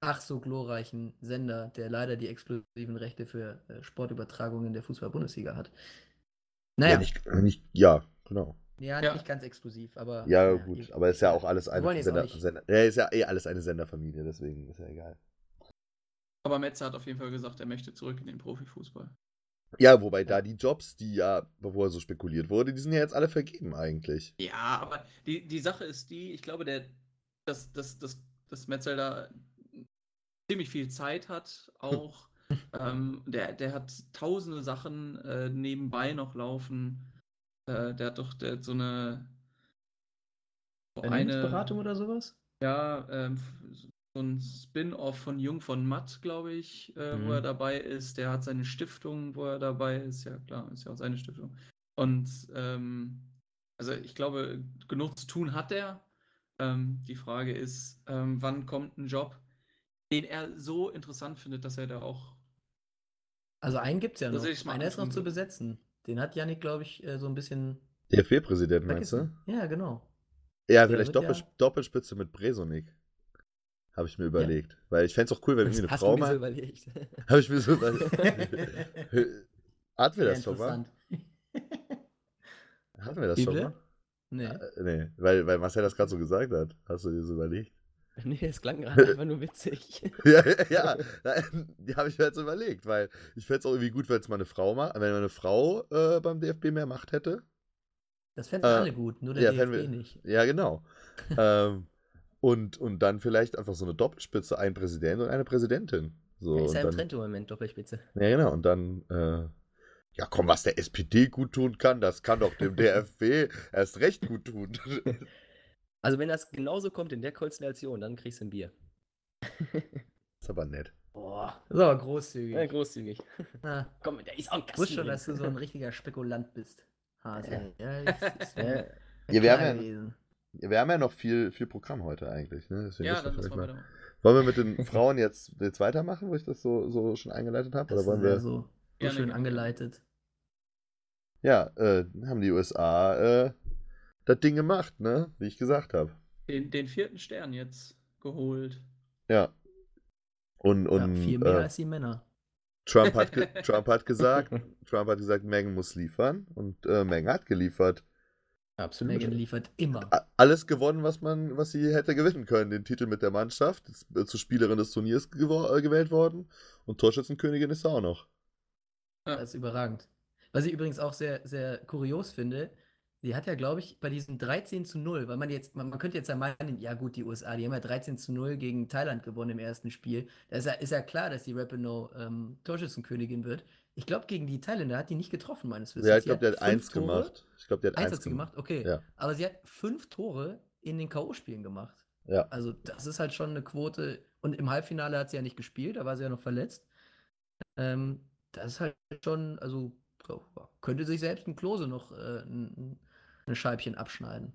ach so glorreichen Sender, der leider die exklusiven Rechte für äh, Sportübertragungen der Fußball-Bundesliga hat. Naja, Ja, nicht, nicht, ja, genau. ja, Ja. nicht ganz exklusiv, aber. Ja, gut, die- aber ist ja auch alles eine Sender, Sender. Ja, ist ja eh alles eine Senderfamilie, deswegen ist ja egal. Aber Metze hat auf jeden Fall gesagt, er möchte zurück in den Profifußball. Ja, wobei da die Jobs, die ja, bevor so spekuliert wurde, die sind ja jetzt alle vergeben eigentlich. Ja, aber die, die Sache ist die, ich glaube, der, dass, dass, dass, dass Metzel da ziemlich viel Zeit hat, auch. ähm, der, der hat tausende Sachen äh, nebenbei noch laufen. Äh, der hat doch der hat so eine so Ernährungsberatung oder sowas? Ja, ähm, so ein Spin-off von Jung von Matt, glaube ich, äh, wo Mhm. er dabei ist. Der hat seine Stiftung, wo er dabei ist. Ja, klar, ist ja auch seine Stiftung. Und ähm, also ich glaube, genug zu tun hat er. Ähm, die Frage ist, ähm, wann kommt ein Job, den er so interessant findet, dass er da auch. Also einen gibt es ja noch. ich Einer ist noch zu besetzen. Den hat Yannick, glaube ich, äh, so ein bisschen DFB-Präsident, meinst du? Ja, genau. Ja, Der vielleicht wird Doppel ja- Doppelspitze mit Bresonik. Habe ich mir überlegt. Weil ich fände es auch cool, wenn irgendwie eine Hast Frau mal. Habe ich mir so überlegt. Hatten wir das schon mal? Hatten wir das schon mal? Nee. Äh, nee, weil, weil Marcel das gerade so gesagt hat. Hast du dir so überlegt? nee, es klang gerade einfach nur witzig. ja, ja, ja. Die habe ich mir jetzt überlegt, weil ich fände es auch irgendwie gut, wenn es mal eine Frau macht, wenn meine Frau äh, beim DFB mehr Macht hätte. Das fänden Äh, alle gut, nur der ja, DFB wir- nicht. Ja, genau. ähm, und, und dann vielleicht einfach so eine Doppelspitze, ein Präsident und eine Präsidentin. So, Ja, ist ja im Trend im Moment, Doppelspitze. Ja, genau. Und dann, äh, ja, komm, was der SPD gut tun kann, das kann doch dem DFB erst recht gut tun. Also wenn das genauso kommt in der Konstellation, dann kriegst du ein Bier. ist aber nett. Boah, das ist aber großzügig. Ja, großzügig. Ah, Komm, da ist auch ein ich wusste Kasten schon, drin. dass du so ein richtiger Spekulant bist. Hase. Ja, ist, ist Ja, Ja, wir haben ja-. Wir haben ja noch viel, viel Programm heute eigentlich. Ne? Deswegen Ja, müssen wir dann vielleicht mal weiter. Wollen wir mit den Frauen jetzt, jetzt weitermachen, wo ich das so, so schon eingeleitet habe? Das Oder wollen ist ja wir. so, so schön angeleitet. Ja, äh, haben die USA äh, das Ding gemacht, ne? Wie ich gesagt habe. Den, den vierten Stern jetzt geholt. Ja. Und, und ja, viel mehr äh, als die Männer. Trump, hat ge Trump hat gesagt, Trump hat gesagt, Megan muss liefern und äh, Megan hat geliefert. Absolut. Megan liefert immer. Alles gewonnen, was man, was sie hätte gewinnen können. Den Titel mit der Mannschaft, ist, äh, zur Spielerin des Turniers äh, gewählt worden und Torschützenkönigin ist sie auch noch. Das ist überragend. Was ich übrigens auch sehr, sehr kurios finde, sie hat ja, glaube ich, bei diesen 13 zu 0, weil man jetzt, man, man könnte jetzt ja meinen, ja gut, die USA, die haben ja 13 zu 0 gegen Thailand gewonnen im ersten Spiel. Da ist ja, ist ja klar, dass die Rapinoe ähm, Torschützenkönigin wird. Ich glaube, gegen die Thailänder hat die nicht getroffen, meines Wissens. Ja, ich glaube, der hat eins Tore. gemacht. Ich glaube, der hat Eins eins hat sie gemacht, okay. Ja. Aber sie hat fünf Tore in den K.O.-Spielen gemacht. Ja. Also, das ist halt schon eine Quote. Und im Halbfinale hat sie ja nicht gespielt, da war sie ja noch verletzt. Ähm, das ist halt schon, also so, könnte sich selbst ein Klose noch äh, ein, ein- Scheibchen abschneiden.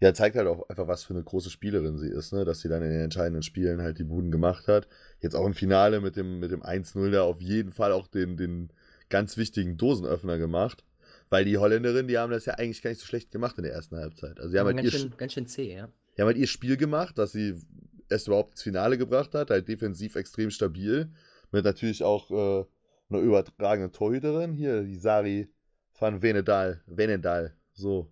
Ja, zeigt halt auch einfach, was für eine große Spielerin sie ist, ne? dass sie dann in den entscheidenden Spielen halt die Buden gemacht hat. Jetzt auch im Finale mit dem, mit dem 1-0 da auf jeden Fall auch den, den ganz wichtigen Dosenöffner gemacht. Weil die Holländerinnen, die haben das ja eigentlich gar nicht so schlecht gemacht in der ersten Halbzeit. Also sie haben halt, ganz, ihr, schön, ganz schön zäh, ja. die haben halt ihr Spiel gemacht, dass sie erst überhaupt ins Finale gebracht hat, halt defensiv extrem stabil. Mit natürlich auch äh, einer übertragenen Torhüterin. Hier, die Sari van Venedal. Venedal. So.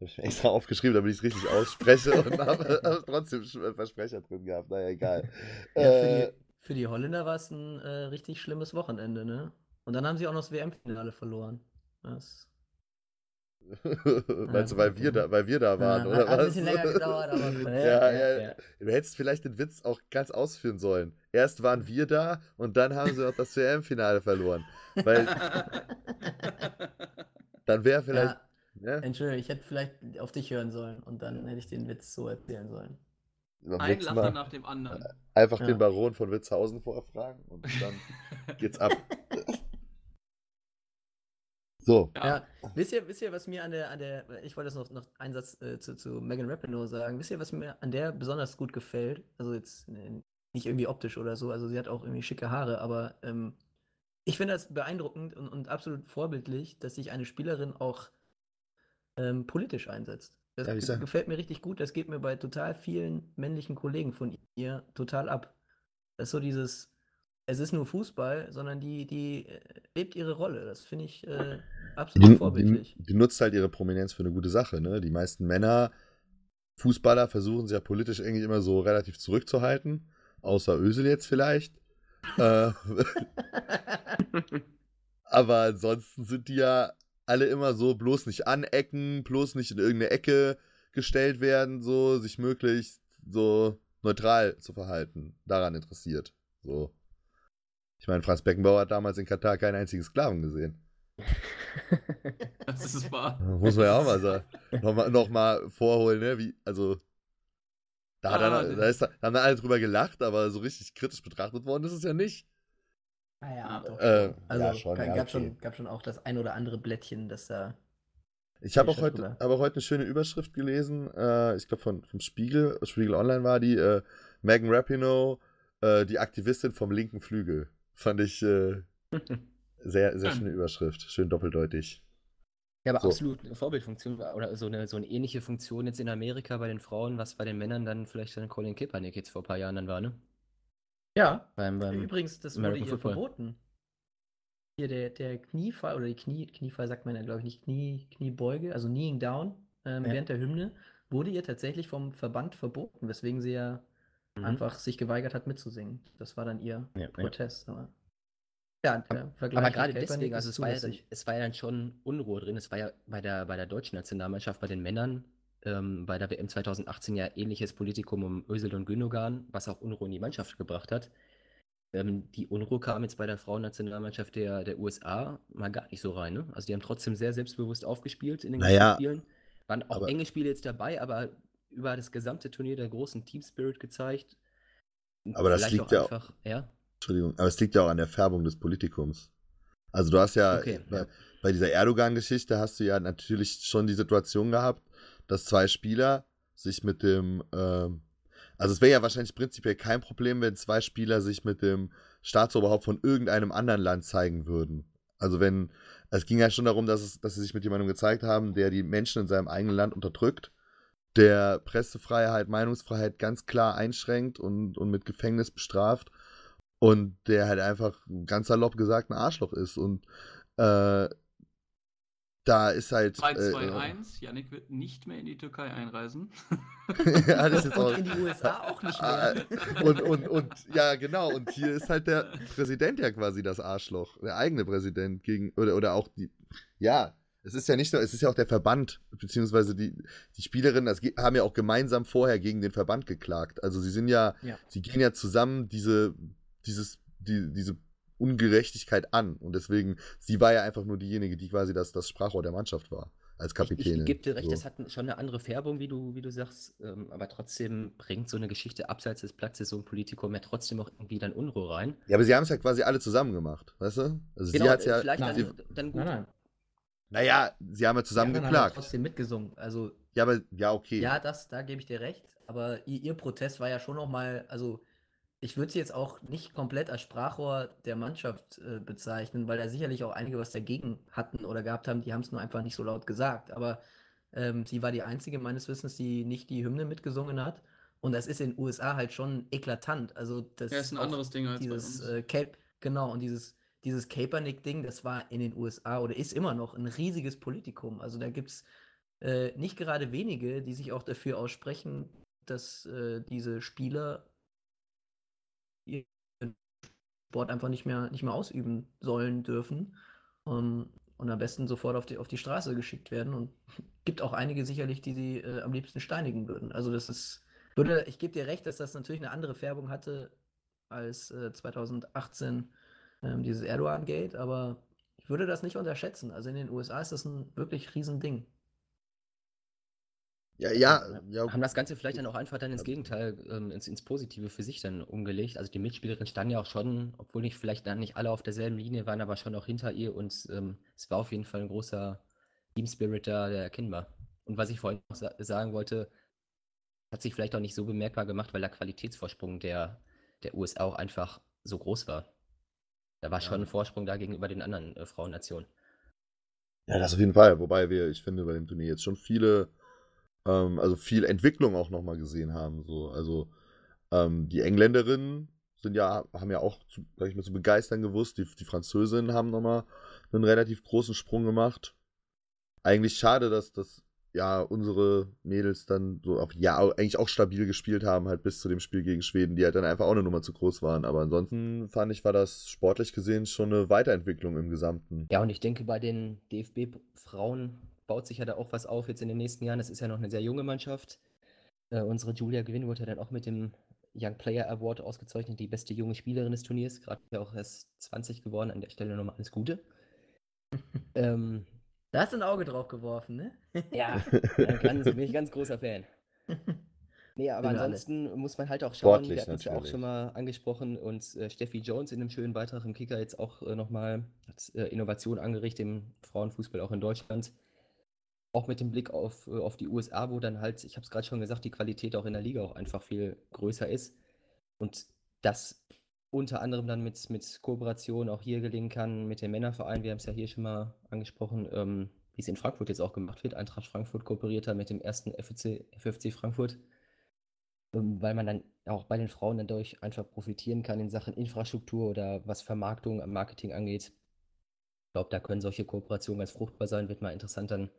Habe ich mir extra aufgeschrieben, damit ich es richtig ausspreche und habe hab trotzdem einen Versprecher drin gehabt. Naja, egal. Ja, äh, für, die, für die Holländer war es ein äh, richtig schlimmes Wochenende, ne? Und dann haben sie auch noch das WM-Finale verloren. Das Meinst du, weil wir da, weil wir da waren, Ja, oder hat- hat ein was? bisschen länger gedauert, aber gut. ja, ja, Du hättest vielleicht den Witz auch ganz ausführen sollen. Erst waren wir da und dann haben sie noch das WM-Finale verloren. Weil dann wäre vielleicht. Ja, Ne? Entschuldigung, ich hätte vielleicht auf dich hören sollen und dann hätte ich den Witz so erzählen sollen. Beim Ein Lacher nach dem anderen. einfach Ja. den Baron von Witzhausen vorfragen und dann geht's ab. So, Ja. Ja, wisst ihr, wisst ihr, was mir an der, an der, ich wollte das noch, noch einen Satz äh, zu, zu Megan Rapinoe sagen. Wisst ihr, was mir an der besonders gut gefällt? Also jetzt äh, nicht irgendwie optisch oder so, also sie hat auch irgendwie schicke Haare, aber ähm, ich finde das beeindruckend und, und absolut vorbildlich, dass sich eine Spielerin auch ähm, politisch einsetzt. Das Ja, gefällt mir richtig gut. Das geht mir bei total vielen männlichen Kollegen von ihr total ab. Das ist so dieses, es ist nur Fußball, sondern die, die äh, lebt ihre Rolle. Das finde ich äh, absolut die, die, vorbildlich. die nutzt halt ihre Prominenz für eine gute Sache. Ne? Die meisten Männer, Fußballer, versuchen sich ja politisch irgendwie immer so relativ zurückzuhalten. Außer Ösel jetzt vielleicht. äh, aber ansonsten sind die ja alle immer so bloß nicht anecken, bloß nicht in irgendeine Ecke gestellt werden, so sich möglichst so neutral zu verhalten, daran interessiert. So. Ich meine, Franz Beckenbauer hat damals in Katar keinen einzigen Sklaven gesehen. Das ist wahr. Muss man ja auch mal sagen. nochmal noch mal vorholen, ne? Wie, also. Da, hat Ah, er, da, ist, da haben da alle drüber gelacht, aber so richtig kritisch betrachtet worden ist es ja nicht. Naja, doch. Äh, Also ja, schon, ga- ja, gab, okay. schon, gab schon auch das ein oder andere Blättchen, das da. Ich habe auch heute, aber heute eine schöne Überschrift gelesen. Äh, ich glaube von vom Spiegel, Spiegel Online war die. Äh, Megan Rapinoe, äh, die Aktivistin vom linken Flügel. Fand ich äh, sehr, sehr Schön. schöne Überschrift. Schön doppeldeutig. Ja, aber So. absolut eine Vorbildfunktion oder so eine, so eine ähnliche Funktion jetzt in Amerika bei den Frauen, was bei den Männern dann vielleicht dann Colin Kaepernick jetzt vor ein paar Jahren dann war, ne? Ja, Beim, beim übrigens, das wurde American ihr Football. verboten. Hier der, der Kniefall oder die Knie, Kniefall sagt man ja, glaube ich, nicht Knie, Kniebeuge, also Kneeing Down ähm, Ja. während der Hymne, wurde ihr tatsächlich vom Verband verboten, weswegen sie ja Mhm. einfach sich geweigert hat mitzusingen. Das war dann ihr Ja, ja. Protest. Aber ja, der Vergleich Aber gerade deswegen, also es war, ja dann, es war ja dann schon Unruhe drin. Es war ja bei der, bei der deutschen Nationalmannschaft, bei den Männern, ähm, bei der WM 2018 ja ähnliches Politikum um Özil und Gündogan, was auch Unruhe in die Mannschaft gebracht hat. Ähm, die Unruhe kam jetzt bei der Frauennationalmannschaft der, der USA mal gar nicht so rein. Ne? Also die haben trotzdem sehr selbstbewusst aufgespielt in den ganzen Naja, Spielen. Waren auch aber- enge Spiele jetzt dabei, aber über das gesamte Turnier der großen Team Spirit gezeigt. Aber das liegt auch ja- einfach, ja. Entschuldigung, aber es liegt ja auch an der Färbung des Politikums. Also du hast ja, Okay, bei, ja. bei dieser Erdogan-Geschichte hast du ja natürlich schon die Situation gehabt, dass zwei Spieler sich mit dem, ähm, also es wäre ja wahrscheinlich prinzipiell kein Problem, wenn zwei Spieler sich mit dem Staatsoberhaupt von irgendeinem anderen Land zeigen würden. Also wenn, es ging ja schon darum, dass, es, dass sie sich mit jemandem gezeigt haben, der die Menschen in seinem eigenen Land unterdrückt, der Pressefreiheit, Meinungsfreiheit ganz klar einschränkt und, und mit Gefängnis bestraft und der halt einfach ganz salopp gesagt ein Arschloch ist und äh, da ist halt 3, äh, 2, 1. Yannick wird nicht mehr in die Türkei einreisen. ja, das ist jetzt auch, Und in die USA auch nicht Ah, mehr. und, und, und ja, genau. Und hier ist halt der Präsident ja quasi das Arschloch. Der eigene Präsident gegen, oder, oder auch die, ja, es ist ja nicht nur, es ist ja auch der Verband, beziehungsweise die, die Spielerinnen das haben ja auch gemeinsam vorher gegen den Verband geklagt. Also sie sind ja, Ja. sie gehen ja zusammen diese, dieses, die, diese Ungerechtigkeit an. Und deswegen, sie war ja einfach nur diejenige, die quasi das, das Sprachrohr der Mannschaft war, als Ich, Kapitänin. ich gebe dir recht, So. das hat schon eine andere Färbung, wie du, wie du sagst, ähm, aber trotzdem bringt so eine Geschichte abseits des Platzes so ein Politikum ja trotzdem auch irgendwie dann Unruhe rein. Ja, aber sie haben es ja quasi alle zusammen gemacht, weißt du? Also sie hat ja, vielleicht Nein. sie, dann, dann gut. Nein, nein. Naja, sie haben ja zusammen Die anderen haben geklagt. trotzdem mitgesungen. Also Ja, aber ja, okay. Ja, das, da gebe ich dir recht. Aber ihr, ihr Protest war ja schon nochmal, also ich würde sie jetzt auch nicht komplett als Sprachrohr der Mannschaft äh, bezeichnen, weil da sicherlich auch einige was dagegen hatten oder gehabt haben, die haben es nur einfach nicht so laut gesagt. Aber ähm, sie war die einzige meines Wissens, die nicht die Hymne mitgesungen hat. Und das ist in den USA halt schon eklatant. Also das Ja, ist ein anderes Ding als bei dieses uns. äh, Cape, genau, und dieses, dieses Kaepernick-Ding, das war in den USA oder ist immer noch ein riesiges Politikum. Also da gibt es äh, nicht gerade wenige, die sich auch dafür aussprechen, dass äh, diese Spieler ihren Sport einfach nicht mehr, nicht mehr ausüben sollen dürfen. Ähm, und am besten sofort auf die, auf die Straße geschickt werden. Und gibt auch einige sicherlich, die sie äh, am liebsten steinigen würden. Also das ist, würde, ich gebe dir recht, dass das natürlich eine andere Färbung hatte als äh, 2018 ähm, dieses Erdogan-Gate, aber ich würde das nicht unterschätzen. Also in den USA ist das ein wirklich Riesending. Ja, ja, ja. Haben das Ganze vielleicht dann auch einfach dann ins Gegenteil, ähm, ins, ins Positive für sich dann umgelegt. Also die Mitspielerinnen standen ja auch schon, obwohl nicht vielleicht dann nicht alle auf derselben Linie waren, aber schon auch hinter ihr und ähm, es war auf jeden Fall ein großer Team Spirit da, der erkennbar. Und was ich vorhin noch sa sagen wollte, hat sich vielleicht auch nicht so bemerkbar gemacht, weil der Qualitätsvorsprung der, der USA auch einfach so groß war. Da war schon ein Vorsprung da gegenüber den anderen äh, Frauennationen. Ja, das auf jeden Fall. Wobei wir, ich finde, bei dem Turnier jetzt schon viele, ähm, also viel Entwicklung auch nochmal gesehen haben. So. Also ähm, die Engländerinnen sind ja, haben ja auch, zu, sag ich mal, zu begeistern gewusst. Die, die Französinnen haben nochmal einen relativ großen Sprung gemacht. Eigentlich schade, dass das ja unsere Mädels dann so auf ja eigentlich auch stabil gespielt haben, halt bis zu dem Spiel gegen Schweden, die halt dann einfach auch eine Nummer zu groß waren. Aber ansonsten fand ich, war das sportlich gesehen schon eine Weiterentwicklung im Gesamten. Ja, und ich denke, bei den DFB-Frauen baut sich ja da auch was auf jetzt in den nächsten Jahren. Das ist ja noch eine sehr junge Mannschaft. Äh, unsere Julia Gewinn wurde ja dann auch mit dem Young Player Award ausgezeichnet, die beste junge Spielerin des Turniers. Gerade ja auch erst 20 geworden. An der Stelle nochmal alles Gute. ähm, Da hast du ein Auge drauf geworfen, ne? Ja, ganz, bin ich ganz großer Fan. Nee, aber wir alle. ansonsten muss man halt auch schauen, Sportlich wir hatten es ja auch schon mal angesprochen und äh, Steffi Jones in einem schönen Beitrag im Kicker jetzt auch äh, nochmal hat äh, Innovation angerichtet im Frauenfußball auch in Deutschland. Auch mit dem Blick auf, äh, auf die USA, wo dann halt, ich habe es gerade schon gesagt, die Qualität auch in der Liga auch einfach viel größer ist. Und das unter anderem dann mit, mit Kooperation auch hier gelingen kann mit dem Männerverein. Wir haben es ja hier schon mal angesprochen, ähm, wie es in Frankfurt jetzt auch gemacht wird. Eintracht Frankfurt kooperiert da mit dem ersten FFC, FFC Frankfurt ähm, weil man dann auch bei den Frauen dadurch einfach profitieren kann in Sachen Infrastruktur oder was Vermarktung, am Marketing angeht. Ich glaube, da können solche Kooperationen ganz fruchtbar sein. Wird mal interessant dann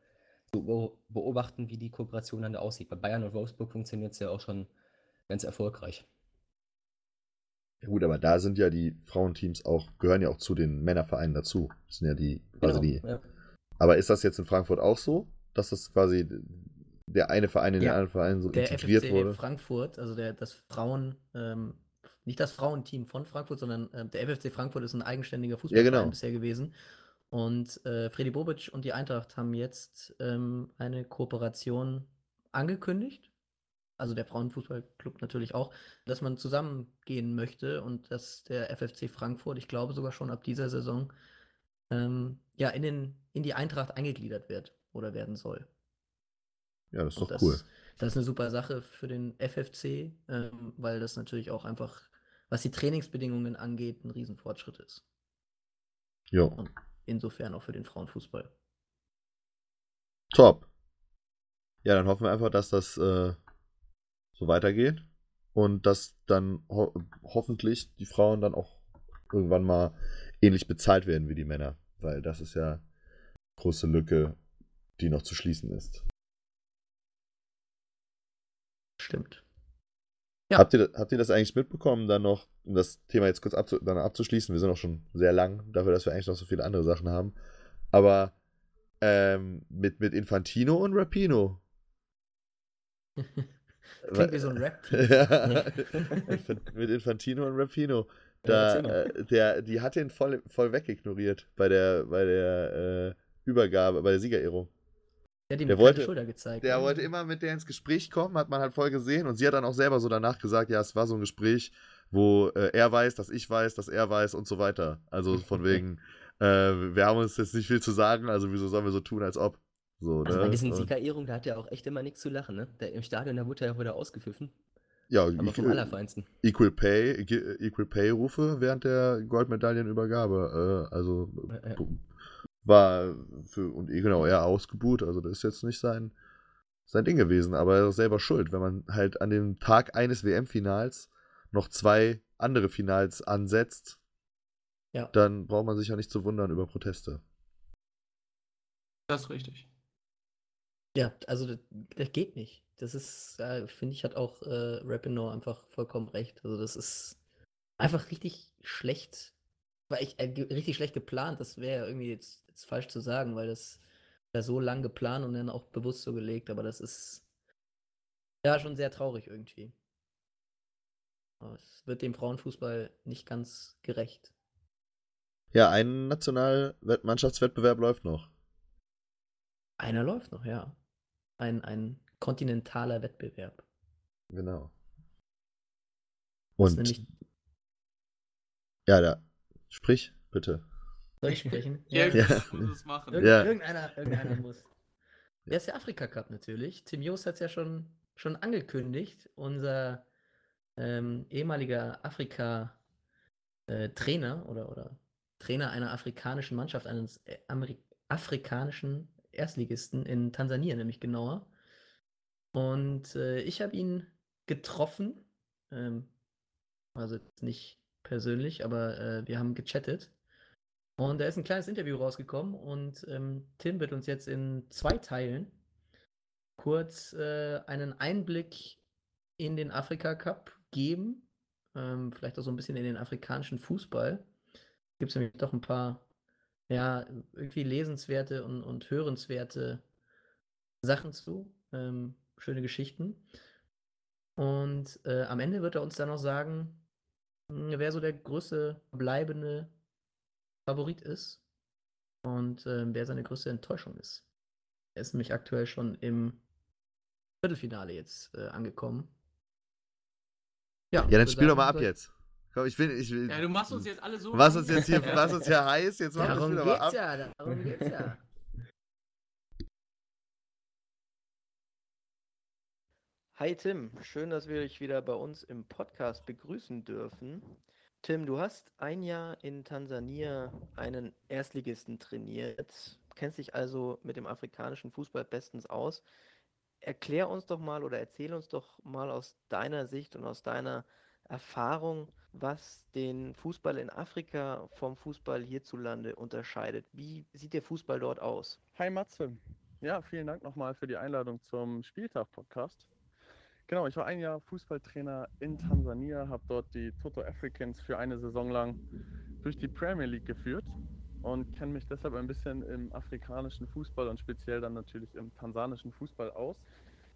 zu beobachten, wie die Kooperation dann da aussieht. Bei Bayern und Wolfsburg funktioniert es ja auch schon ganz erfolgreich. Ja gut, aber da sind ja die Frauenteams auch, gehören ja auch zu den Männervereinen dazu. Das sind ja die, quasi die. ja. Aber ist das jetzt in Frankfurt auch so, dass das quasi der eine Verein in den Ja, anderen Verein so Der integriert FFC wurde? Frankfurt, also der, das Frauen, ähm, nicht das Frauenteam von Frankfurt, sondern ähm, der FFC Frankfurt ist ein eigenständiger Fußballverein genau. bisher gewesen. Und äh, Freddy Bobic und die Eintracht haben jetzt ähm, eine Kooperation angekündigt. Also der Frauenfußballclub natürlich auch, dass man zusammengehen möchte und dass der FFC Frankfurt, ich glaube sogar schon ab dieser Saison, ähm, ja, in, den, in die Eintracht eingegliedert wird oder werden soll. Ja, das ist Und doch das, cool. Das ist eine super Sache für den FFC, ähm, weil das natürlich auch einfach, was die Trainingsbedingungen angeht, ein Riesenfortschritt ist. Und insofern auch für den Frauenfußball. top. Ja, dann hoffen wir einfach, dass das äh, so weitergeht und dass dann ho hoffentlich die Frauen dann auch irgendwann mal ähnlich bezahlt werden wie die Männer, weil das ist ja eine große Lücke, die noch zu schließen ist. Stimmt. Ja. Habt, ihr, habt ihr das eigentlich mitbekommen, dann noch, um das Thema jetzt kurz abzu dann abzuschließen? Wir sind auch schon sehr lang, dafür, dass wir eigentlich noch so viele andere Sachen haben. Aber ähm, mit, mit Infantino und Rapino. Klingt wie so ein rap ja, mit Infantino und Rapino. Da, äh, der, die hat den voll, voll wegignoriert bei der, bei der äh, Übergabe, bei der Siegerehrung. Der hat ihm Der wollte- Schulter gezeigt. Der ne? wollte immer mit der ins Gespräch kommen, hat man halt voll gesehen. Und sie hat dann auch selber so danach gesagt, ja, es war so ein Gespräch, wo äh, er weiß, dass ich weiß, dass er weiß und so weiter. Also von wegen, äh, wir haben uns jetzt nicht viel zu sagen, also wieso sollen wir so tun, als ob. So, Also ne? bei diesen Siegerehrungen, da hat er auch echt immer nichts zu lachen, ne? Der, Im Stadion, da wurde er ja wieder ausgepfiffen. ja, Aber vom equal, Allerfeinsten. equal Pay, Equ- Equal Pay Rufe während der Goldmedaillenübergabe. Äh, also Äh, äh. War für und eh genau er ausgebuht, also das ist jetzt nicht sein sein Ding gewesen, aber er ist selber schuld, wenn man halt an dem Tag eines WM-Finals noch zwei andere Finals ansetzt, Ja. dann braucht man sich ja nicht zu wundern über Proteste. Das ist richtig. Ja, also das, das geht nicht. Das ist, äh, finde ich, hat auch äh, Rapinoe einfach vollkommen recht. Also das ist einfach richtig schlecht, war ich, äh, richtig schlecht geplant. Das wäre ja irgendwie jetzt, jetzt falsch zu sagen, weil das ja so lang geplant und dann auch bewusst so gelegt. Aber das ist ja schon sehr traurig irgendwie. Aber es wird dem Frauenfußball nicht ganz gerecht. Ja, ein Nationalmannschaftswettbewerb läuft noch. Einer läuft noch, ja. Ein, ein kontinentaler Wettbewerb. Genau. Ist Und nämlich, ja, da sprich bitte. Soll ich sprechen? Irgendwas Ja. muss es machen. Irgend, Ja. Irgendeiner, irgendeiner muss. Der ist der Afrika Cup natürlich. Tim Jost hat es ja schon, schon angekündigt. Unser ähm, ehemaliger Afrika-Trainer oder, oder Trainer einer afrikanischen Mannschaft, eines äh, Ameri afrikanischen Erstligisten in Tansania, nämlich genauer. Und äh, ich habe ihn getroffen. Ähm, also nicht persönlich, aber äh, wir haben gechattet. Und da ist ein kleines Interview rausgekommen und ähm, Tim wird uns jetzt in zwei Teilen kurz äh, einen Einblick in den Afrika Cup geben. Ähm, vielleicht auch so ein bisschen in den afrikanischen Fußball. Gibt es nämlich doch ein paar, ja, irgendwie lesenswerte und, und hörenswerte Sachen zu. Ähm, schöne Geschichten. Und äh, am Ende wird er uns dann noch sagen, mh, wer so der größte bleibende Favorit ist. und äh, wer seine größte Enttäuschung ist. Er ist nämlich aktuell schon im Viertelfinale jetzt äh, angekommen. Ja, dann spiel doch mal ab jetzt. Komm, ich will, ich will. Ja, du machst uns jetzt alle so. Was uns jetzt hier, was uns hier heiß, jetzt mach Darum das geht's mal ab. ja, darum geht's ja. Hi Tim, schön, dass wir dich wieder bei uns im Podcast begrüßen dürfen. Tim, du hast ein Jahr in Tansania einen Erstligisten trainiert, kennst dich also mit dem afrikanischen Fußball bestens aus. Erklär uns doch mal oder erzähl uns doch mal aus deiner Sicht und aus deiner Erfahrung, was den Fußball in Afrika vom Fußball hierzulande unterscheidet. Wie sieht der Fußball dort aus? Hi Matze. Ja, vielen Dank nochmal für die Einladung zum Spieltag-Podcast. Genau, ich war ein Jahr Fußballtrainer in Tansania, habe dort die Toto Africans für eine Saison lang durch die Premier League geführt und kenne mich deshalb ein bisschen im afrikanischen Fußball und speziell dann natürlich im tansanischen Fußball aus.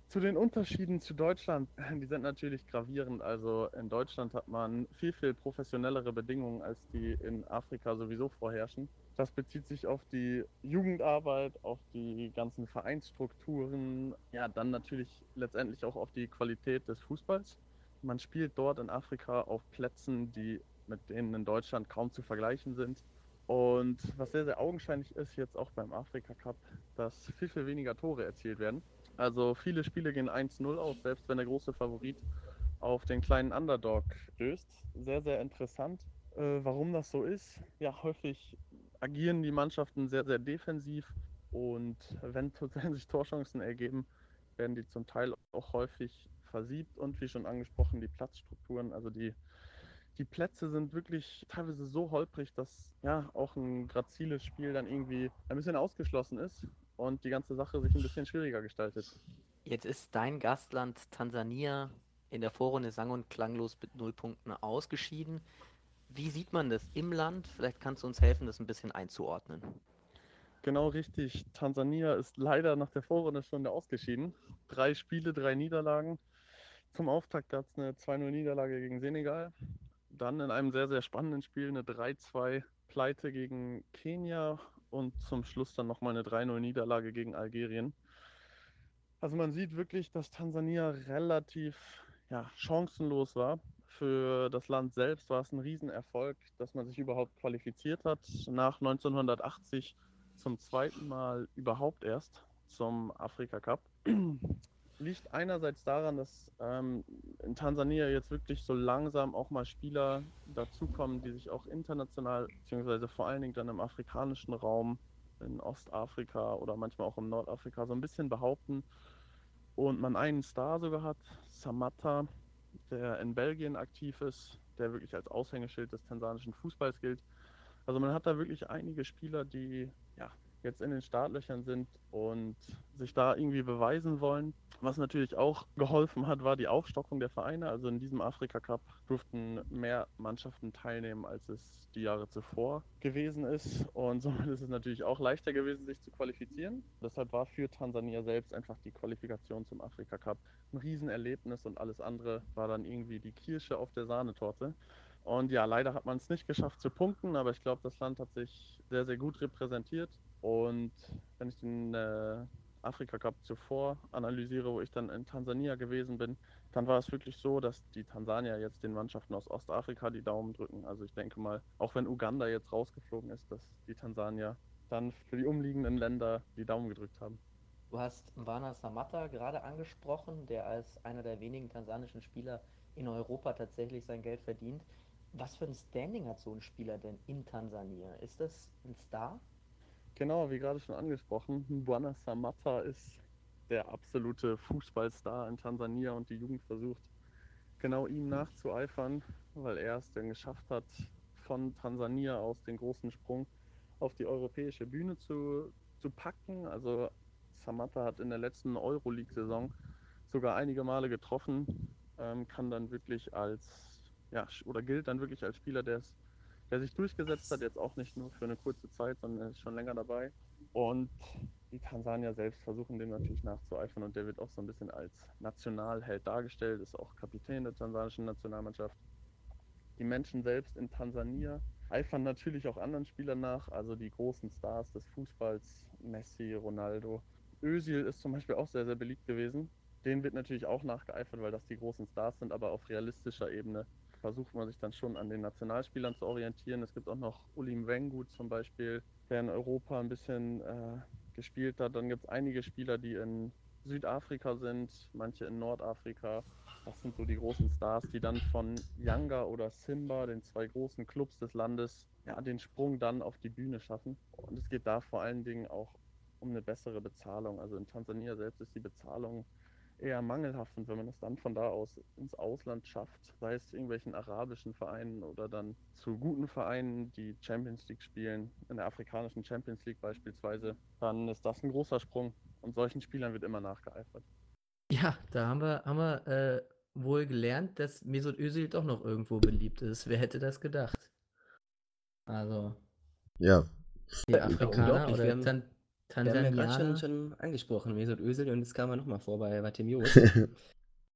Zu den Unterschieden zu Deutschland, die sind natürlich gravierend. Also in Deutschland hat man viel, viel professionellere Bedingungen, als die in Afrika sowieso vorherrschen. Das bezieht sich auf die Jugendarbeit, auf die ganzen Vereinsstrukturen, ja, dann natürlich letztendlich auch auf die Qualität des Fußballs. Man spielt dort in Afrika auf Plätzen, die mit denen in Deutschland kaum zu vergleichen sind. Und was sehr, sehr augenscheinlich ist jetzt auch beim Afrika Cup, dass viel, viel weniger Tore erzielt werden. Also viele Spiele gehen 1-0 aus, selbst wenn der große Favorit auf den kleinen Underdog stößt. Sehr, sehr interessant, äh, warum das so ist. Ja, häufig agieren die Mannschaften sehr, sehr defensiv und wenn, wenn sich Torchancen ergeben, werden die zum Teil auch häufig versiebt und wie schon angesprochen, die Platzstrukturen, also die, die Plätze sind wirklich teilweise so holprig, dass ja auch ein graziles Spiel dann irgendwie ein bisschen ausgeschlossen ist und die ganze Sache sich ein bisschen schwieriger gestaltet. Jetzt ist dein Gastland Tansania in der Vorrunde sang- und klanglos mit null Punkten ausgeschieden. Wie sieht man das im Land? Vielleicht kannst du uns helfen, das ein bisschen einzuordnen. Genau richtig. Tansania ist leider nach der Vorrunde schon ausgeschieden. Drei Spiele, drei Niederlagen. Zum Auftakt gab es eine 2-0-Niederlage gegen Senegal. Dann in einem sehr, sehr spannenden Spiel eine 3-2-Pleite gegen Kenia und zum Schluss dann nochmal eine 3-0-Niederlage gegen Algerien. Also man sieht wirklich, dass Tansania relativ ja, chancenlos war. Für das Land selbst war es ein Riesenerfolg, dass man sich überhaupt qualifiziert hat. Nach 1980 zum zweiten Mal überhaupt erst zum Afrika Cup. Liegt einerseits daran, dass ähm, in Tansania jetzt wirklich so langsam auch mal Spieler dazukommen, die sich auch international, beziehungsweise vor allen Dingen dann im afrikanischen Raum, in Ostafrika oder manchmal auch im Nordafrika, so ein bisschen behaupten. Und man einen Star sogar hat, Samatta, der in Belgien aktiv ist, der wirklich als Aushängeschild des tansanischen Fußballs gilt. Also man hat da wirklich einige Spieler, die jetzt in den Startlöchern sind und sich da irgendwie beweisen wollen. Was natürlich auch geholfen hat, war die Aufstockung der Vereine. Also in diesem Afrika Cup durften mehr Mannschaften teilnehmen, als es die Jahre zuvor gewesen ist. Und somit ist es natürlich auch leichter gewesen, sich zu qualifizieren. Deshalb war für Tansania selbst einfach die Qualifikation zum Afrika Cup ein Riesenerlebnis und alles andere war dann irgendwie die Kirsche auf der Sahnetorte. Und ja, leider hat man es nicht geschafft zu punkten, aber ich glaube, das Land hat sich sehr, sehr gut repräsentiert. Und wenn ich den äh, Afrika Cup zuvor analysiere, wo ich dann in Tansania gewesen bin, dann war es wirklich so, dass die Tansanier jetzt den Mannschaften aus Ostafrika die Daumen drücken. Also ich denke mal, auch wenn Uganda jetzt rausgeflogen ist, dass die Tansanier dann für die umliegenden Länder die Daumen gedrückt haben. Du hast Mbana Samatta gerade angesprochen, der als einer der wenigen tansanischen Spieler in Europa tatsächlich sein Geld verdient. Was für ein Standing hat so ein Spieler denn in Tansania? Ist das ein Star? Genau, wie gerade schon angesprochen, Mbwana Samatta ist der absolute Fußballstar in Tansania und die Jugend versucht genau ihm nachzueifern, weil er es dann geschafft hat, von Tansania aus den großen Sprung auf die europäische Bühne zu, zu packen. Also Samatta hat in der letzten Euroleague-Saison sogar einige Male getroffen, ähm, kann dann wirklich als, ja, oder gilt dann wirklich als Spieler, der es der sich durchgesetzt hat, jetzt auch nicht nur für eine kurze Zeit, sondern er ist schon länger dabei. Und die Tansanier selbst versuchen dem natürlich nachzueifern und der wird auch so ein bisschen als Nationalheld dargestellt, ist auch Kapitän der tansanischen Nationalmannschaft. Die Menschen selbst in Tansania eifern natürlich auch anderen Spielern nach, also die großen Stars des Fußballs, Messi, Ronaldo. Özil ist zum Beispiel auch sehr, sehr beliebt gewesen. Den wird natürlich auch nachgeeifert, weil das die großen Stars sind, aber auf realistischer Ebene versucht man sich dann schon an den Nationalspielern zu orientieren. Es gibt auch noch Ulim Wengu zum Beispiel, der in Europa ein bisschen äh, gespielt hat. Dann gibt es einige Spieler, die in Südafrika sind, manche in Nordafrika. Das sind so die großen Stars, die dann von Yanga oder Simba, den zwei großen Clubs des Landes, ja, den Sprung dann auf die Bühne schaffen. Und es geht da vor allen Dingen auch um eine bessere Bezahlung. Also in Tansania selbst ist die Bezahlung eher mangelhaft und wenn man es dann von da aus ins Ausland schafft, sei es irgendwelchen arabischen Vereinen oder dann zu guten Vereinen, die Champions League spielen, in der afrikanischen Champions League beispielsweise, dann ist das ein großer Sprung und solchen Spielern wird immer nachgeeifert. Ja, da haben wir, haben wir äh, wohl gelernt, dass Mesut Özil doch noch irgendwo beliebt ist. Wer hätte das gedacht? Also, Ja, die Ja, Afrikaner unglaublich. oder Wir haben- Tan Wir haben ja gerade schon, schon angesprochen, Mesut Özil, und jetzt kam er nochmal vor bei, bei Tim Jost.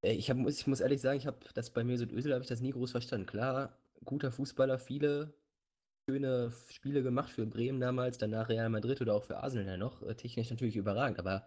Äh, ich, hab, muss, ich muss ehrlich sagen, ich habe das bei Mesut Özil habe ich das nie groß verstanden. Klar, guter Fußballer, viele schöne Spiele gemacht für Bremen damals, danach Real Madrid oder auch für Arsenal ja noch. äh, Technisch natürlich überragend, aber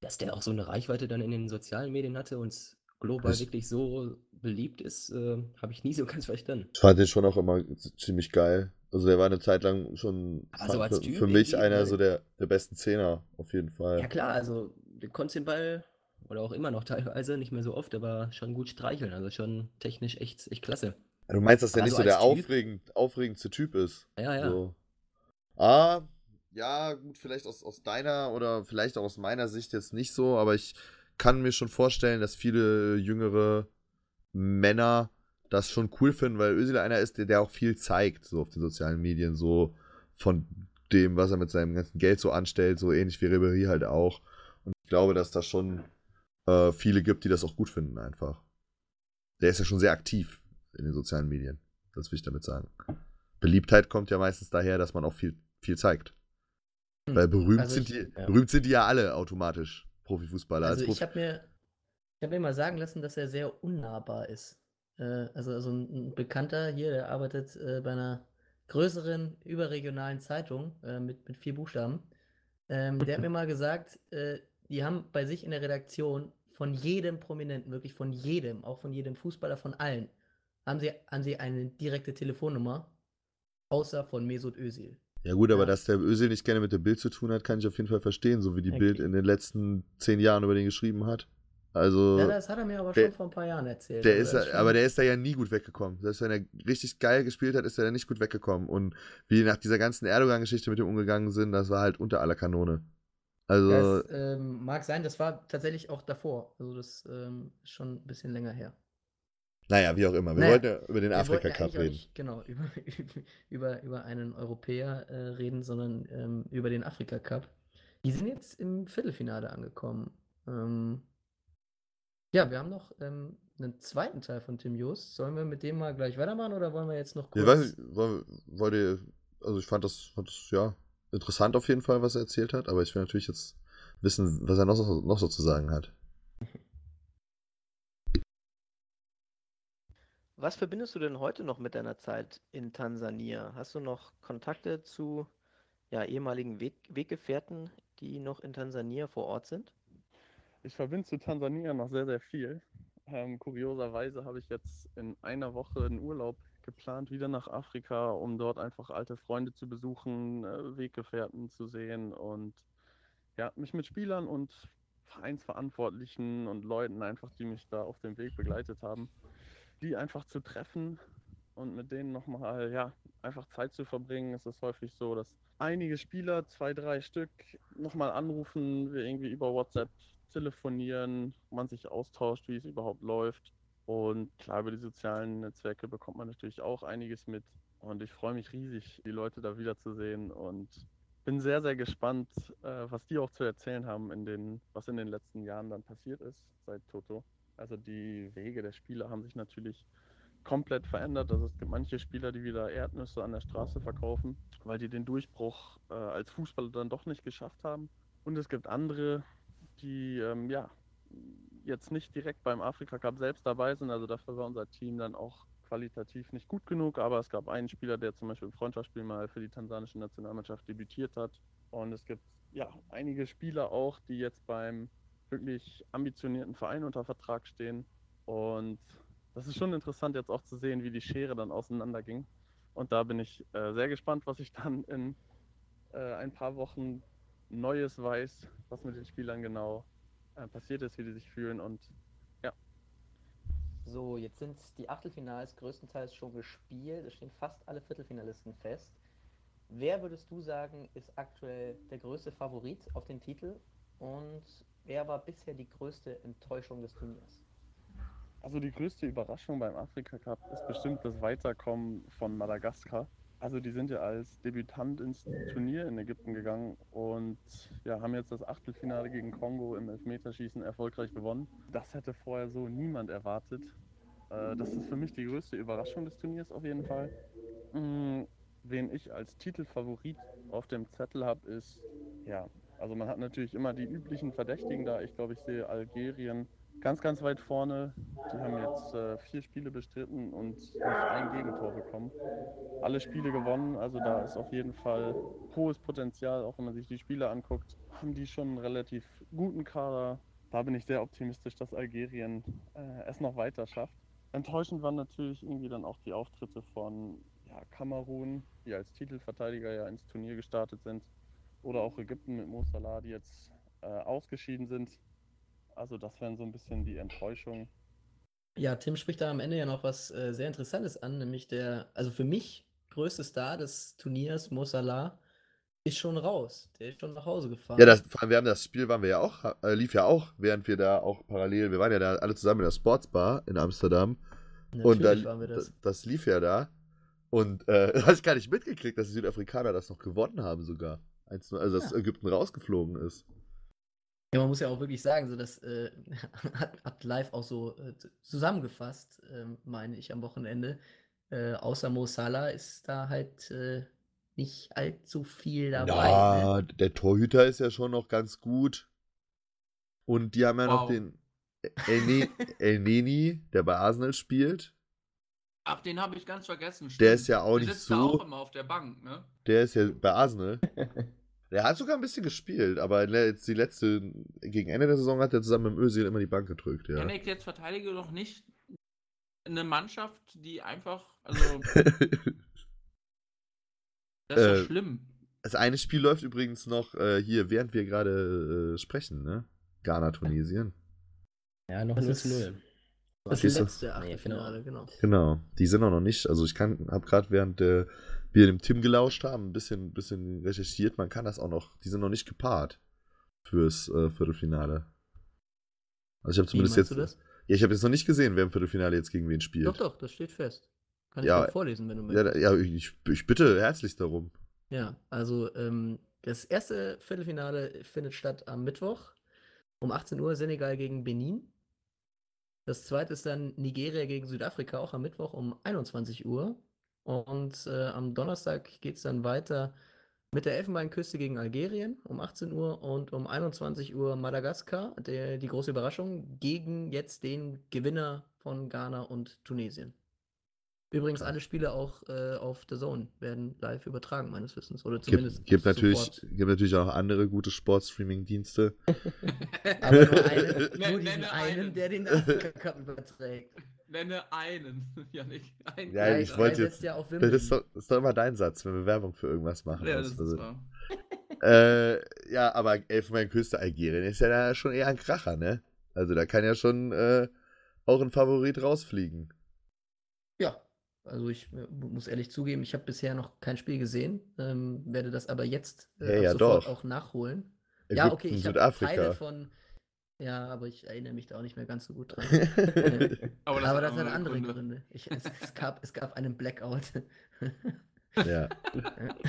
dass der auch so eine Reichweite dann in den sozialen Medien hatte und global Ich- wirklich so beliebt ist, äh, habe ich nie so ganz verstanden. ich fand den schon auch immer ziemlich geil. Also der war eine Zeit lang schon Also für, Typ für mich einer ne? so der, der besten Zehner, auf jeden Fall. Ja klar, also du konntest den Ball oder auch immer noch teilweise, nicht mehr so oft, aber schon gut streicheln. Also schon technisch echt, echt klasse. Du meinst, dass der Aber nicht so der Typ? aufregend, aufregendste Typ ist? Ja, ja. So. Ah, ja, gut, vielleicht aus, aus deiner oder vielleicht auch aus meiner Sicht jetzt nicht so, aber ich kann mir schon vorstellen, dass viele jüngere Männer das schon cool finden, weil Özil einer ist, der, der auch viel zeigt, so auf den sozialen Medien, so von dem, was er mit seinem ganzen Geld so anstellt, so ähnlich wie Ribery halt auch. Und ich glaube, dass da schon äh, viele gibt, die das auch gut finden, einfach. Der ist ja schon sehr aktiv in den sozialen Medien. Das will ich damit sagen. Beliebtheit kommt ja meistens daher, dass man auch viel, viel zeigt. Hm. Weil berühmt, Also sind ich- die, ja. berühmt sind die ja alle automatisch, Profifußballer. Also Als ich Profi habe mir, ich hab mir mal sagen lassen, dass er sehr unnahbar ist. Äh, also, also ein, ein Bekannter hier, der arbeitet äh, bei einer größeren überregionalen Zeitung äh, mit, mit vier Buchstaben. Ähm, der hat mir mal gesagt, äh, die haben bei sich in der Redaktion von jedem Prominenten, wirklich von jedem, auch von jedem Fußballer, von allen, haben sie, haben sie eine direkte Telefonnummer, außer von Mesut Özil. Ja gut, aber Ja. dass der Özil nicht gerne mit der Bild zu tun hat, kann ich auf jeden Fall verstehen, so wie die Okay. Bild in den letzten zehn Jahren über den geschrieben hat. Also, Ja, das hat er mir aber der- schon vor ein paar Jahren erzählt. der Also ist, aber der ist da ja nie gut weggekommen. Selbst wenn er richtig geil gespielt hat, ist er da nicht gut weggekommen. Und wie nach dieser ganzen Erdogan-Geschichte mit ihm umgegangen sind, das war halt unter aller Kanone. Also, Das ähm, mag sein, das war tatsächlich auch davor. Also das ähm, ist schon ein bisschen länger her. Naja, wie auch immer. Wir Naja, wollten ja über den Afrika ja Cup auch reden. Nicht, genau, über, über, über einen Europäer äh, reden, sondern ähm, über den Afrika Cup. Die sind jetzt im Viertelfinale angekommen. Ähm, ja, wir haben noch ähm, einen zweiten Teil von Tim Jost. Sollen wir mit dem mal gleich weitermachen oder wollen wir jetzt noch Ja, kurz... weiß nicht, wollt, ihr, also ich fand das, fand das, ja, interessant auf jeden Fall, was er erzählt hat, aber ich will natürlich jetzt wissen, was er noch, noch so zu sagen hat. Was verbindest du denn heute noch mit deiner Zeit in Tansania? Hast du noch Kontakte zu ja, ehemaligen Weg Weggefährten, die noch in Tansania vor Ort sind? Ich verbinde zu Tansania noch sehr, sehr viel. Ähm, kurioserweise habe ich jetzt in einer Woche einen Urlaub geplant, wieder nach Afrika, um dort einfach alte Freunde zu besuchen, äh, Weggefährten zu sehen und ja, mich mit Spielern und Vereinsverantwortlichen und Leuten einfach, die mich da auf dem Weg begleitet haben, die einfach zu treffen und mit denen nochmal, ja, einfach Zeit zu verbringen. Es ist häufig so, dass einige Spieler, zwei, drei Stück, nochmal anrufen, wir irgendwie über WhatsApp telefonieren, man sich austauscht, wie es überhaupt läuft. Und klar, über die sozialen Netzwerke bekommt man natürlich auch einiges mit. Und ich freue mich riesig, die Leute da wiederzusehen und bin sehr, sehr gespannt, äh, was die auch zu erzählen haben, in den, was in den letzten Jahren dann passiert ist seit Toto. Also die Wege der Spieler haben sich natürlich komplett verändert. Also es gibt manche Spieler, die wieder Erdnüsse an der Straße verkaufen, weil die den Durchbruch äh, als Fußballer dann doch nicht geschafft haben. Und es gibt andere, die ähm, ja jetzt nicht direkt beim Afrika Cup selbst dabei sind. Also dafür war unser Team dann auch qualitativ nicht gut genug, aber es gab einen Spieler, der zum Beispiel im Freundschaftsspiel mal für die tansanische Nationalmannschaft debütiert hat. Und es gibt ja einige Spieler auch, die jetzt beim wirklich ambitionierten Verein unter Vertrag stehen. Und das ist schon interessant jetzt auch zu sehen, wie die Schere dann auseinanderging. Und da bin ich äh, sehr gespannt, was ich dann in äh, ein paar Wochen Neues weiß, was mit den Spielern genau äh, passiert ist, wie die sich fühlen. Und So, jetzt sind die Achtelfinals größtenteils schon gespielt. Es stehen fast alle Viertelfinalisten fest. Wer würdest du sagen, ist aktuell der größte Favorit auf den Titel? Und wer war bisher die größte Enttäuschung des Turniers? Also die größte Überraschung beim Afrika Cup ist bestimmt das Weiterkommen von Madagaskar. Also die sind ja als Debütant ins Turnier in Ägypten gegangen und ja, haben jetzt das Achtelfinale gegen Kongo im Elfmeterschießen erfolgreich gewonnen. Das hätte vorher so niemand erwartet. Äh, das ist für mich die größte Überraschung des Turniers auf jeden Fall. Mm, wen ich als Titelfavorit auf dem Zettel habe, ist, ja, also man hat natürlich immer die üblichen Verdächtigen da. Ich glaube, ich sehe Algerien ganz, ganz weit vorne. Die haben jetzt äh, vier Spiele bestritten und nicht ein Gegentor bekommen. Alle Spiele gewonnen, also da ist auf jeden Fall hohes Potenzial, auch wenn man sich die Spiele anguckt. Haben die schon einen relativ guten Kader. Da bin ich sehr optimistisch, dass Algerien äh, es noch weiter schafft. Enttäuschend waren natürlich irgendwie dann auch die Auftritte von ja, Kamerun, die als Titelverteidiger ja ins Turnier gestartet sind. Oder auch Ägypten mit Mo Salah, die jetzt äh, ausgeschieden sind. Also das wären so ein bisschen die Enttäuschungen. Ja, Tim spricht da am Ende ja noch was äh, sehr Interessantes an, nämlich der, also für mich größte Star des Turniers, Mo Salah, ist schon raus. Der ist schon nach Hause gefahren. Ja, das, vor allem, wir haben das Spiel, waren wir ja auch, äh, lief ja auch, während wir da auch parallel, wir waren ja da alle zusammen in der Sportsbar in Amsterdam. und da, Natürlich waren wir das. das. das lief ja da. Und äh, da hast ich gar nicht mitgekriegt, dass die Südafrikaner das noch gewonnen haben sogar. 1-0, Also dass Ja. Ägypten rausgeflogen ist. Ja, man muss ja auch wirklich sagen, so das äh, hat, hat live auch so äh, zusammengefasst, ähm, meine ich, am Wochenende. Äh, außer Mo Salah ist da halt äh, nicht allzu viel dabei. Ne? Ja, der Torhüter ist ja schon noch ganz gut. Und die haben ja noch Wow. den El, ne El Neni, der bei Arsenal spielt. Ach, den habe ich ganz vergessen. Der stimmt. ist ja auch der nicht so. auch immer auf der Bank, ne? Der ist ja bei Arsenal. Der hat sogar ein bisschen gespielt, aber jetzt die letzte, gegen Ende der Saison hat er zusammen mit dem Özil immer die Bank gedrückt, ja. Janik, jetzt verteidige doch nicht eine Mannschaft, die einfach, also, das ist Äh, doch schlimm. Das eine Spiel läuft übrigens noch äh, hier, während wir gerade äh, sprechen, ne? Ghana, Tunesien. Ja, noch Das 0 zu ist- 0. Das Siehst du? letzte Nee, Achtelfinale, genau. Genau, die sind auch noch nicht. Also ich kann, habe gerade während äh, wir dem Tim gelauscht haben, ein bisschen, bisschen recherchiert. Man kann das auch noch. Die sind noch nicht gepaart fürs äh, Viertelfinale. Also ich habe zumindest jetzt. du das? Ja, ich habe jetzt noch nicht gesehen, wer im Viertelfinale jetzt gegen wen spielt. Doch, doch, das steht fest. Kann ich Ja, dir vorlesen, wenn du Ja, möchtest. da- ja ich, ich bitte herzlichst darum. Ja, also ähm, das erste Viertelfinale findet statt am Mittwoch um 18 Uhr Senegal gegen Benin. Das zweite ist dann Nigeria gegen Südafrika, auch am Mittwoch um 21 Uhr. Und äh, am Donnerstag geht es dann weiter mit der Elfenbeinküste gegen Algerien um 18 Uhr und um 21 Uhr Madagaskar, der, die große Überraschung, gegen jetzt den Gewinner von Ghana und Tunesien. Übrigens, alle Spiele auch äh, auf The Zone werden live übertragen, meines Wissens. Oder zumindest Gibt, gibt, natürlich, gibt natürlich auch andere gute Sportstreaming-Dienste. Aber nur, eine, nur diesen nenne einen, einen. der den Afrika Cup überträgt. Nenne einen, Janik. Ein Ja, Drei- ich wollte jetzt- ja auf Das ist, doch, das ist doch immer dein Satz, wenn wir Werbung für irgendwas machen. Ja, das ist Also, wahr. Äh, ja, aber Elfenbeinküste Algerien ist ja da schon eher ein Kracher, ne? Also da kann ja schon äh, auch ein Favorit rausfliegen. Ja, also ich äh, mu- muss ehrlich zugeben, ich habe bisher noch kein Spiel gesehen, ähm, werde das aber jetzt äh, Ja, ja, sofort doch. auch nachholen. ja, Ägypten, okay, ich habe. Teile von. Ja, aber ich erinnere mich da auch nicht mehr ganz so gut dran. Aber das, aber hat das hat andere Gründe. Gründe. Ich, es, es, gab, es gab einen Blackout. ja.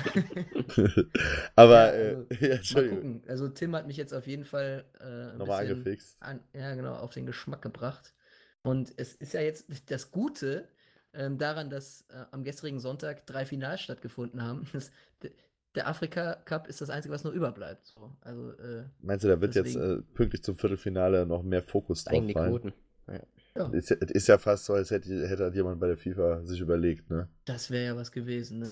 aber, Ja, äh, also, ja, Mal gucken. Also Tim hat mich jetzt auf jeden Fall äh, nochmal angefixt. an, ja, genau, auf den Geschmack gebracht. Und es ist ja jetzt das Gute ähm, daran, dass äh, am gestrigen Sonntag drei Finals stattgefunden haben. Das, der Afrika Cup ist das Einzige, was noch überbleibt. So, also, äh, Meinst du, da wird deswegen- jetzt äh, pünktlich zum Viertelfinale noch mehr Fokus drauf fallen? Quoten. Ja. Ja. Ist, ja- ist ja fast so, als hätte, hätte halt jemand bei der FIFA sich überlegt, ne? Das wäre ja was gewesen, ne?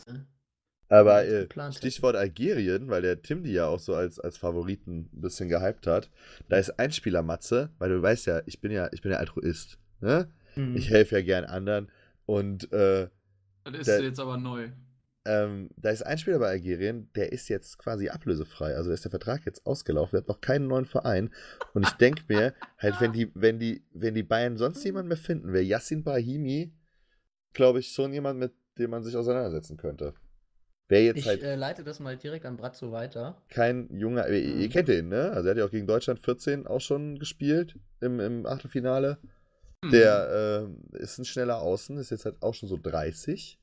Aber äh. Stichwort Algerien, weil der Tim die ja auch so als, als Favoriten ein bisschen gehypt hat. Da ist ein Spieler Matze, weil du weißt ja, ich bin ja, ich bin ja Altruist. Ne? Mhm. Ich helfe ja gern anderen. Und äh, Das ist Der- jetzt aber neu. ähm, da ist ein Spieler bei Algerien, der ist jetzt quasi ablösefrei. Also da ist der Vertrag jetzt ausgelaufen, der hat noch keinen neuen Verein. Und ich denke mir, halt, wenn die, wenn die, wenn die Bayern sonst jemanden mehr finden, wäre Yassin Brahimi, glaube ich, schon jemand, mit dem man sich auseinandersetzen könnte. Jetzt Ich halt äh, leite das mal direkt an Bratzo weiter. kein junger, ihr, ihr Mhm. kennt den, ne? Also er hat ja auch gegen Deutschland 14 auch schon gespielt im, im Achtelfinale. Hm. Der äh, ist ein schneller Außen, ist jetzt halt auch schon so 30.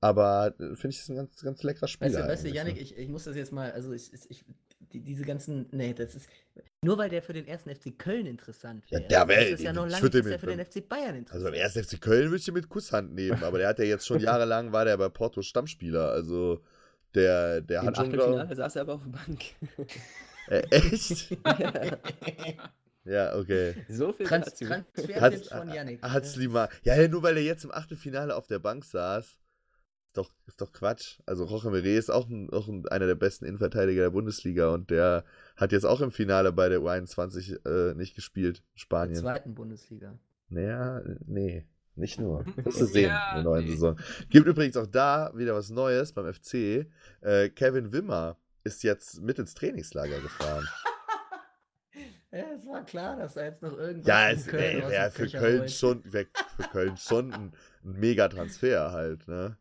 Aber äh, finde ich, ist ein ganz, ganz leckerer Spieler. Weißt du, weißt du Janik, ne? ich, ich muss das jetzt mal, also ich, ich, die, diese ganzen, nee, das ist, nur weil der für den ersten FC Köln interessant Ja, wäre, der wär- ist ja noch lange würd nicht, den dass er für den FC Bayern Also interessant beim 1. FC Köln würde ich ihn mit Kusshand nehmen, aber der hat ja jetzt schon jahrelang, war der bei Porto Stammspieler. Also der, der Im hat schon, glaub, Achtelfinale saß er aber auf der Bank. äh, echt? ja. Ja, okay. So viel Trans dazu. Transfertipps Hat's, von Janik. hat's ne? lieber. Ja, ja, nur weil er jetzt im Achtelfinale auf der Bank saß. Ist doch, ist doch Quatsch. Also Roche Meret ist auch, ein, auch ein, einer der besten Innenverteidiger der Bundesliga und der hat jetzt auch im Finale bei der U21 äh, nicht gespielt. Der Spanien. zweiten Bundesliga. Naja, nee, nicht nur. Wirst du sehen Ja, in der neuen nee. Saison. Gibt übrigens auch da wieder was Neues beim FC. Äh, Kevin Wimmer ist jetzt mit ins Trainingslager gefahren. Ja, es war klar, dass da jetzt noch irgendwas ja, in es Köln wär dem für Köln schon, für Köln schon ein, ein Mega-Transfer halt, ne?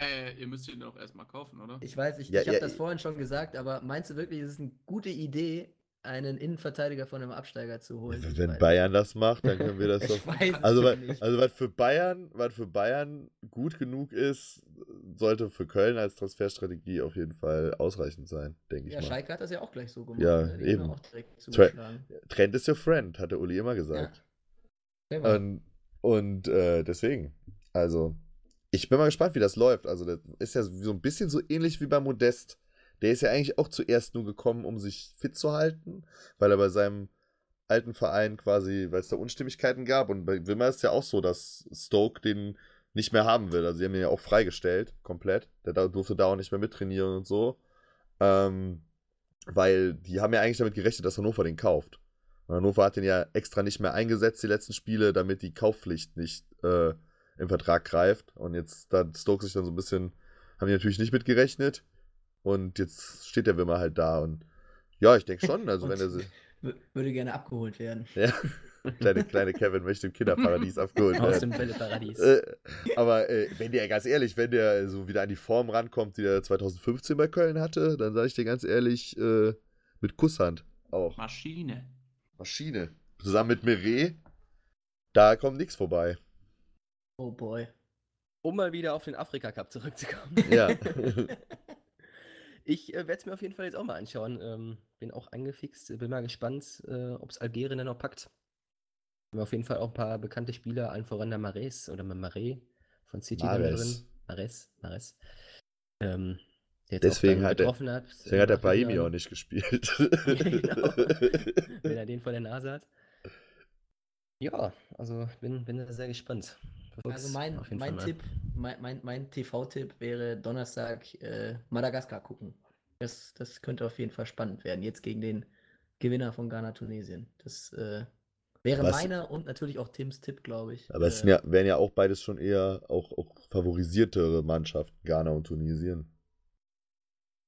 Äh, ihr müsst ihn doch erstmal kaufen, oder? Ich weiß, ich, Ja, ich habe ja, das vorhin schon gesagt, aber meinst du wirklich, es ist eine gute Idee, einen Innenverteidiger von einem Absteiger zu holen? Ich Wenn weiß- Bayern das macht, dann können wir das doch. Also, ja was, also was für Bayern, was für Bayern gut genug ist, sollte für Köln als Transferstrategie auf jeden Fall ausreichend sein, denke ich Ja. Schalke hat das ja auch gleich so gemacht. Ja, ne? Die eben. Trend ist your friend, hat der Uli immer gesagt. Clever. Und, und äh, deswegen, also, ich bin mal gespannt, wie das läuft. Also, das ist ja so ein bisschen so ähnlich wie bei Modest. Der ist ja eigentlich auch zuerst nur gekommen, um sich fit zu halten, weil er bei seinem alten Verein quasi, weil es da Unstimmigkeiten gab. Und bei Wimmer ist ja auch so, dass Stoke den nicht mehr haben will. Also, sie haben ihn ja auch freigestellt, komplett. Der durfte da auch nicht mehr mittrainieren und so. Ähm, weil die haben ja eigentlich damit gerechnet, dass Hannover den kauft. Und Hannover hat den ja extra nicht mehr eingesetzt, die letzten Spiele, damit die Kaufpflicht nicht äh, im Vertrag greift. Und jetzt da Stoke sich dann so ein bisschen, haben die natürlich nicht mitgerechnet. Und jetzt steht der Wimmer halt da. Und ja, ich denke schon, also wenn er würde gerne abgeholt werden. Ja, kleine, kleine Kevin möchte im Kinderparadies abgeholt Aus werden. dem Bälleparadies. Äh, aber äh, wenn der, ganz ehrlich, wenn der so wieder an die Form rankommt, die der 2015 bei Köln hatte, dann sage ich dir ganz ehrlich, äh, mit Kusshand auch. Maschine. Maschine. Zusammen mit Meret, da kommt nichts vorbei. Oh boy. Um mal wieder auf den Afrika-Cup zurückzukommen. Ja. Ich äh, werde es mir auf jeden Fall jetzt auch mal anschauen. Ähm, bin auch angefixt, bin mal gespannt, äh, ob es Algerien dann noch packt. Haben auf jeden Fall auch ein paar bekannte Spieler, allen voran der Mares oder Marais von City drin. Mares, Mares. Ähm, Deswegen hat er- getroffen hat. Deswegen hat der im Achtelfinale. Brahimi auch nicht gespielt. Genau. Wenn er den vor der Nase hat. Ja, also bin, bin da sehr gespannt. Verfolg's Also mein, auf jeden mein. Tipp, mein, mein, mein TV-Tipp wäre Donnerstag äh, Madagaskar gucken. Das, das könnte auf jeden Fall spannend werden. Jetzt gegen den Gewinner von Ghana-Tunesien. Das äh, wäre Was- meiner und natürlich auch Tims Tipp, glaube ich. Aber es äh, ja, wären ja auch beides schon eher auch, auch favorisiertere Mannschaften, Ghana und Tunesien.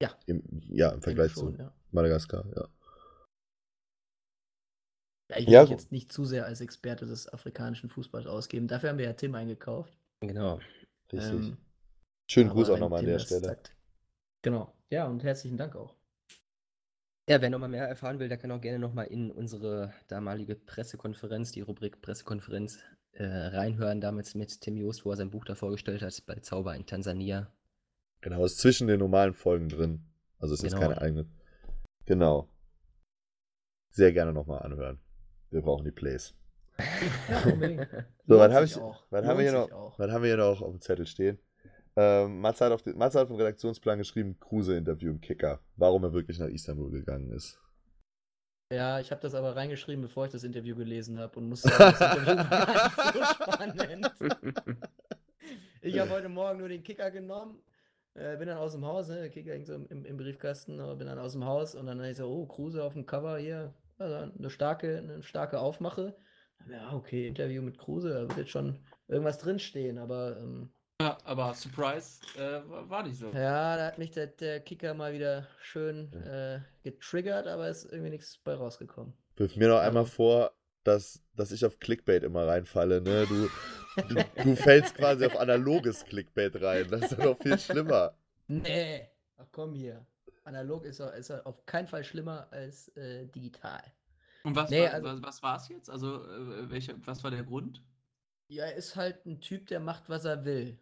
Ja. Im, ja, im Vergleich schon, zu ja. Madagaskar, ja. Ja, ich will Ja, mich jetzt nicht zu sehr als Experte des afrikanischen Fußballs ausgeben. Dafür haben wir ja Tim eingekauft. Genau. Richtig. Ähm, Schönen Gruß auch nochmal an der Stelle. sagt- Genau. Ja, und herzlichen Dank auch. Ja, wer nochmal mehr erfahren will, der kann auch gerne nochmal in unsere damalige Pressekonferenz, die Rubrik Pressekonferenz, äh, reinhören, damals mit Tim Joost, wo er sein Buch da vorgestellt hat, bei Zauber in Tansania. Genau, ist zwischen den normalen Folgen drin. Also es ist Genau. keine eigene. Genau. Sehr gerne nochmal anhören. Wir brauchen die Plays. Ja, unbedingt. So, was habe ich, was haben wir hier noch? Was haben wir hier noch auf dem Zettel stehen? Ähm, Matze, hat auf den, Matze hat dem Redaktionsplan geschrieben, Kruse-Interview im Kicker. Warum er wirklich nach Istanbul gegangen ist. Ja, ich habe das aber reingeschrieben, bevor ich das Interview gelesen habe und muss sagen, das Interview war gar nicht so spannend. Ich habe heute Morgen nur den Kicker genommen, äh, bin dann aus dem Haus, ne, der Kicker hing so im, im, im Briefkasten, aber bin dann aus dem Haus und dann habe ich so, oh, Kruse auf dem Cover hier, also eine starke, eine starke Aufmache. Ja, okay, Interview mit Kruse, da wird jetzt schon irgendwas drinstehen, aber ähm, Ja, aber Surprise äh, war nicht so. ja, da hat mich der, der Kicker mal wieder schön äh, getriggert, aber ist irgendwie nichts bei rausgekommen. Wirf mir noch einmal vor, dass, dass ich auf Clickbait immer reinfalle, ne? Du, du, du fällst quasi auf analoges Clickbait rein. Das ist doch noch viel schlimmer. Nee, ach komm hier. Analog ist, ist auf keinen Fall schlimmer als äh, digital. Und was, Nee, war, also- was, was war es jetzt? Also, äh, welche, was war der Grund? Ja, er ist halt ein Typ, der macht, was er will.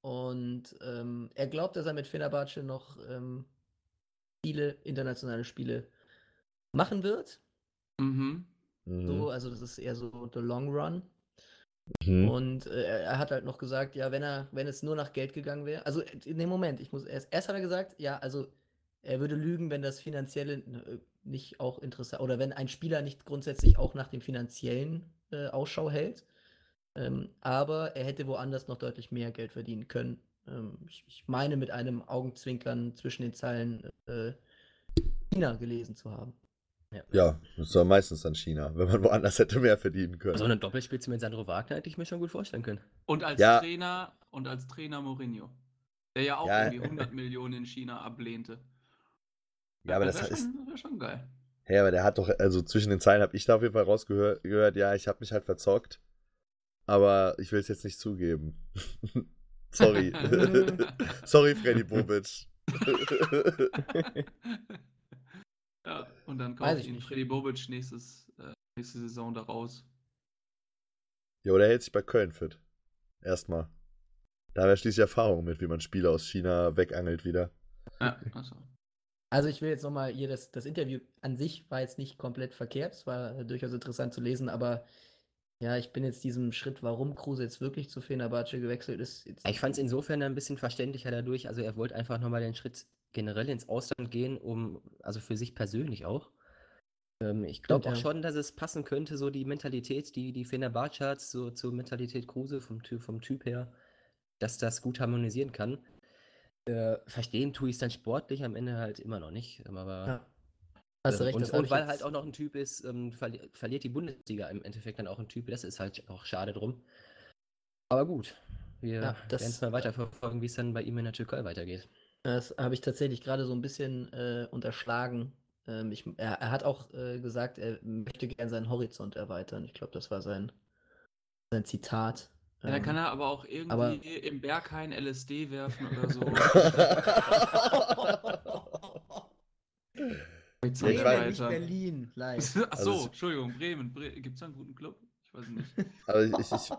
Und ähm, er glaubt, dass er mit Fenerbahce noch ähm, viele internationale Spiele machen wird. Mhm. So, also das ist eher so the long run. Mhm. Und äh, er- hat halt noch gesagt, ja, wenn er, wenn es nur nach Geld gegangen wäre. Also in dem Moment, ich muss erst, erst hat er gesagt, ja, also er würde lügen, wenn das Finanzielle äh, nicht auch interessant oder wenn ein Spieler nicht grundsätzlich auch nach dem Finanziellen äh, Ausschau hält. Ähm, aber er hätte woanders noch deutlich mehr Geld verdienen können. Ähm, ich, ich meine, mit einem Augenzwinkern zwischen den Zeilen äh, China gelesen zu haben. Ja, das war meistens dann China, wenn man woanders hätte mehr verdienen können. So eine Doppelspitze mit Sandro Wagner hätte ich mir schon gut vorstellen können. Und als Ja. Trainer und als Trainer Mourinho. Der ja auch Ja. irgendwie 100 Millionen in China ablehnte. Ja, aber das wäre ist. schon, schon geil. Hey, aber der hat doch, also zwischen den Zeilen habe ich da auf jeden Fall rausgehört, gehört, ja, ich habe mich halt verzockt. Aber ich will es jetzt nicht zugeben. Sorry. Sorry, Freddy Bobic. ja, und dann Weiß kaufe ich ich ihn nicht. Freddy Bobic nächstes, äh, nächste Saison da raus. ja, oder er hält sich bei Köln fit. Erstmal. Da hat er schließlich Erfahrung mit, wie man Spieler aus China wegangelt wieder. Ja, also. Also ich will jetzt nochmal hier, das, das Interview an sich war jetzt nicht komplett verkehrt, es war äh, durchaus interessant zu lesen, aber ja, ich bin jetzt diesem Schritt, warum Kruse jetzt wirklich zu Fenerbahce gewechselt ist, Ich fand es insofern ein bisschen verständlicher dadurch. Also er wollte einfach nochmal den Schritt generell ins Ausland gehen, um, also für sich persönlich auch. Ähm, ich glaube auch ja. schon, dass es passen könnte, so die Mentalität, die die Fenerbahce hat, so zur Mentalität Kruse vom Typ, vom Typ her, dass das gut harmonisieren kann. Äh, verstehen tue ich es dann sportlich am Ende halt immer noch nicht. ähm, Aber Ja. Hast du ähm, recht, und, und weil halt auch noch ein Typ ist, ähm, verli verliert die Bundesliga im Endeffekt dann auch ein Typ. Das ist halt auch schade drum. Aber gut, wir Ja, werden es mal weiterverfolgen, wie es dann bei ihm in der Türkei weitergeht. Das habe ich tatsächlich gerade so ein bisschen äh, unterschlagen. Ähm, ich, er, er hat auch äh, gesagt, er möchte gerne seinen Horizont erweitern. Ich glaube, das war sein, sein Zitat. Ja, Ähm, kann er aber auch irgendwie aber- im Berghain LSD werfen oder so. Bremen, nicht Berlin, live. Achso, Also- Entschuldigung, Bremen. Bre Gibt es da einen guten Club? Ich weiß nicht. Aber ich, ich,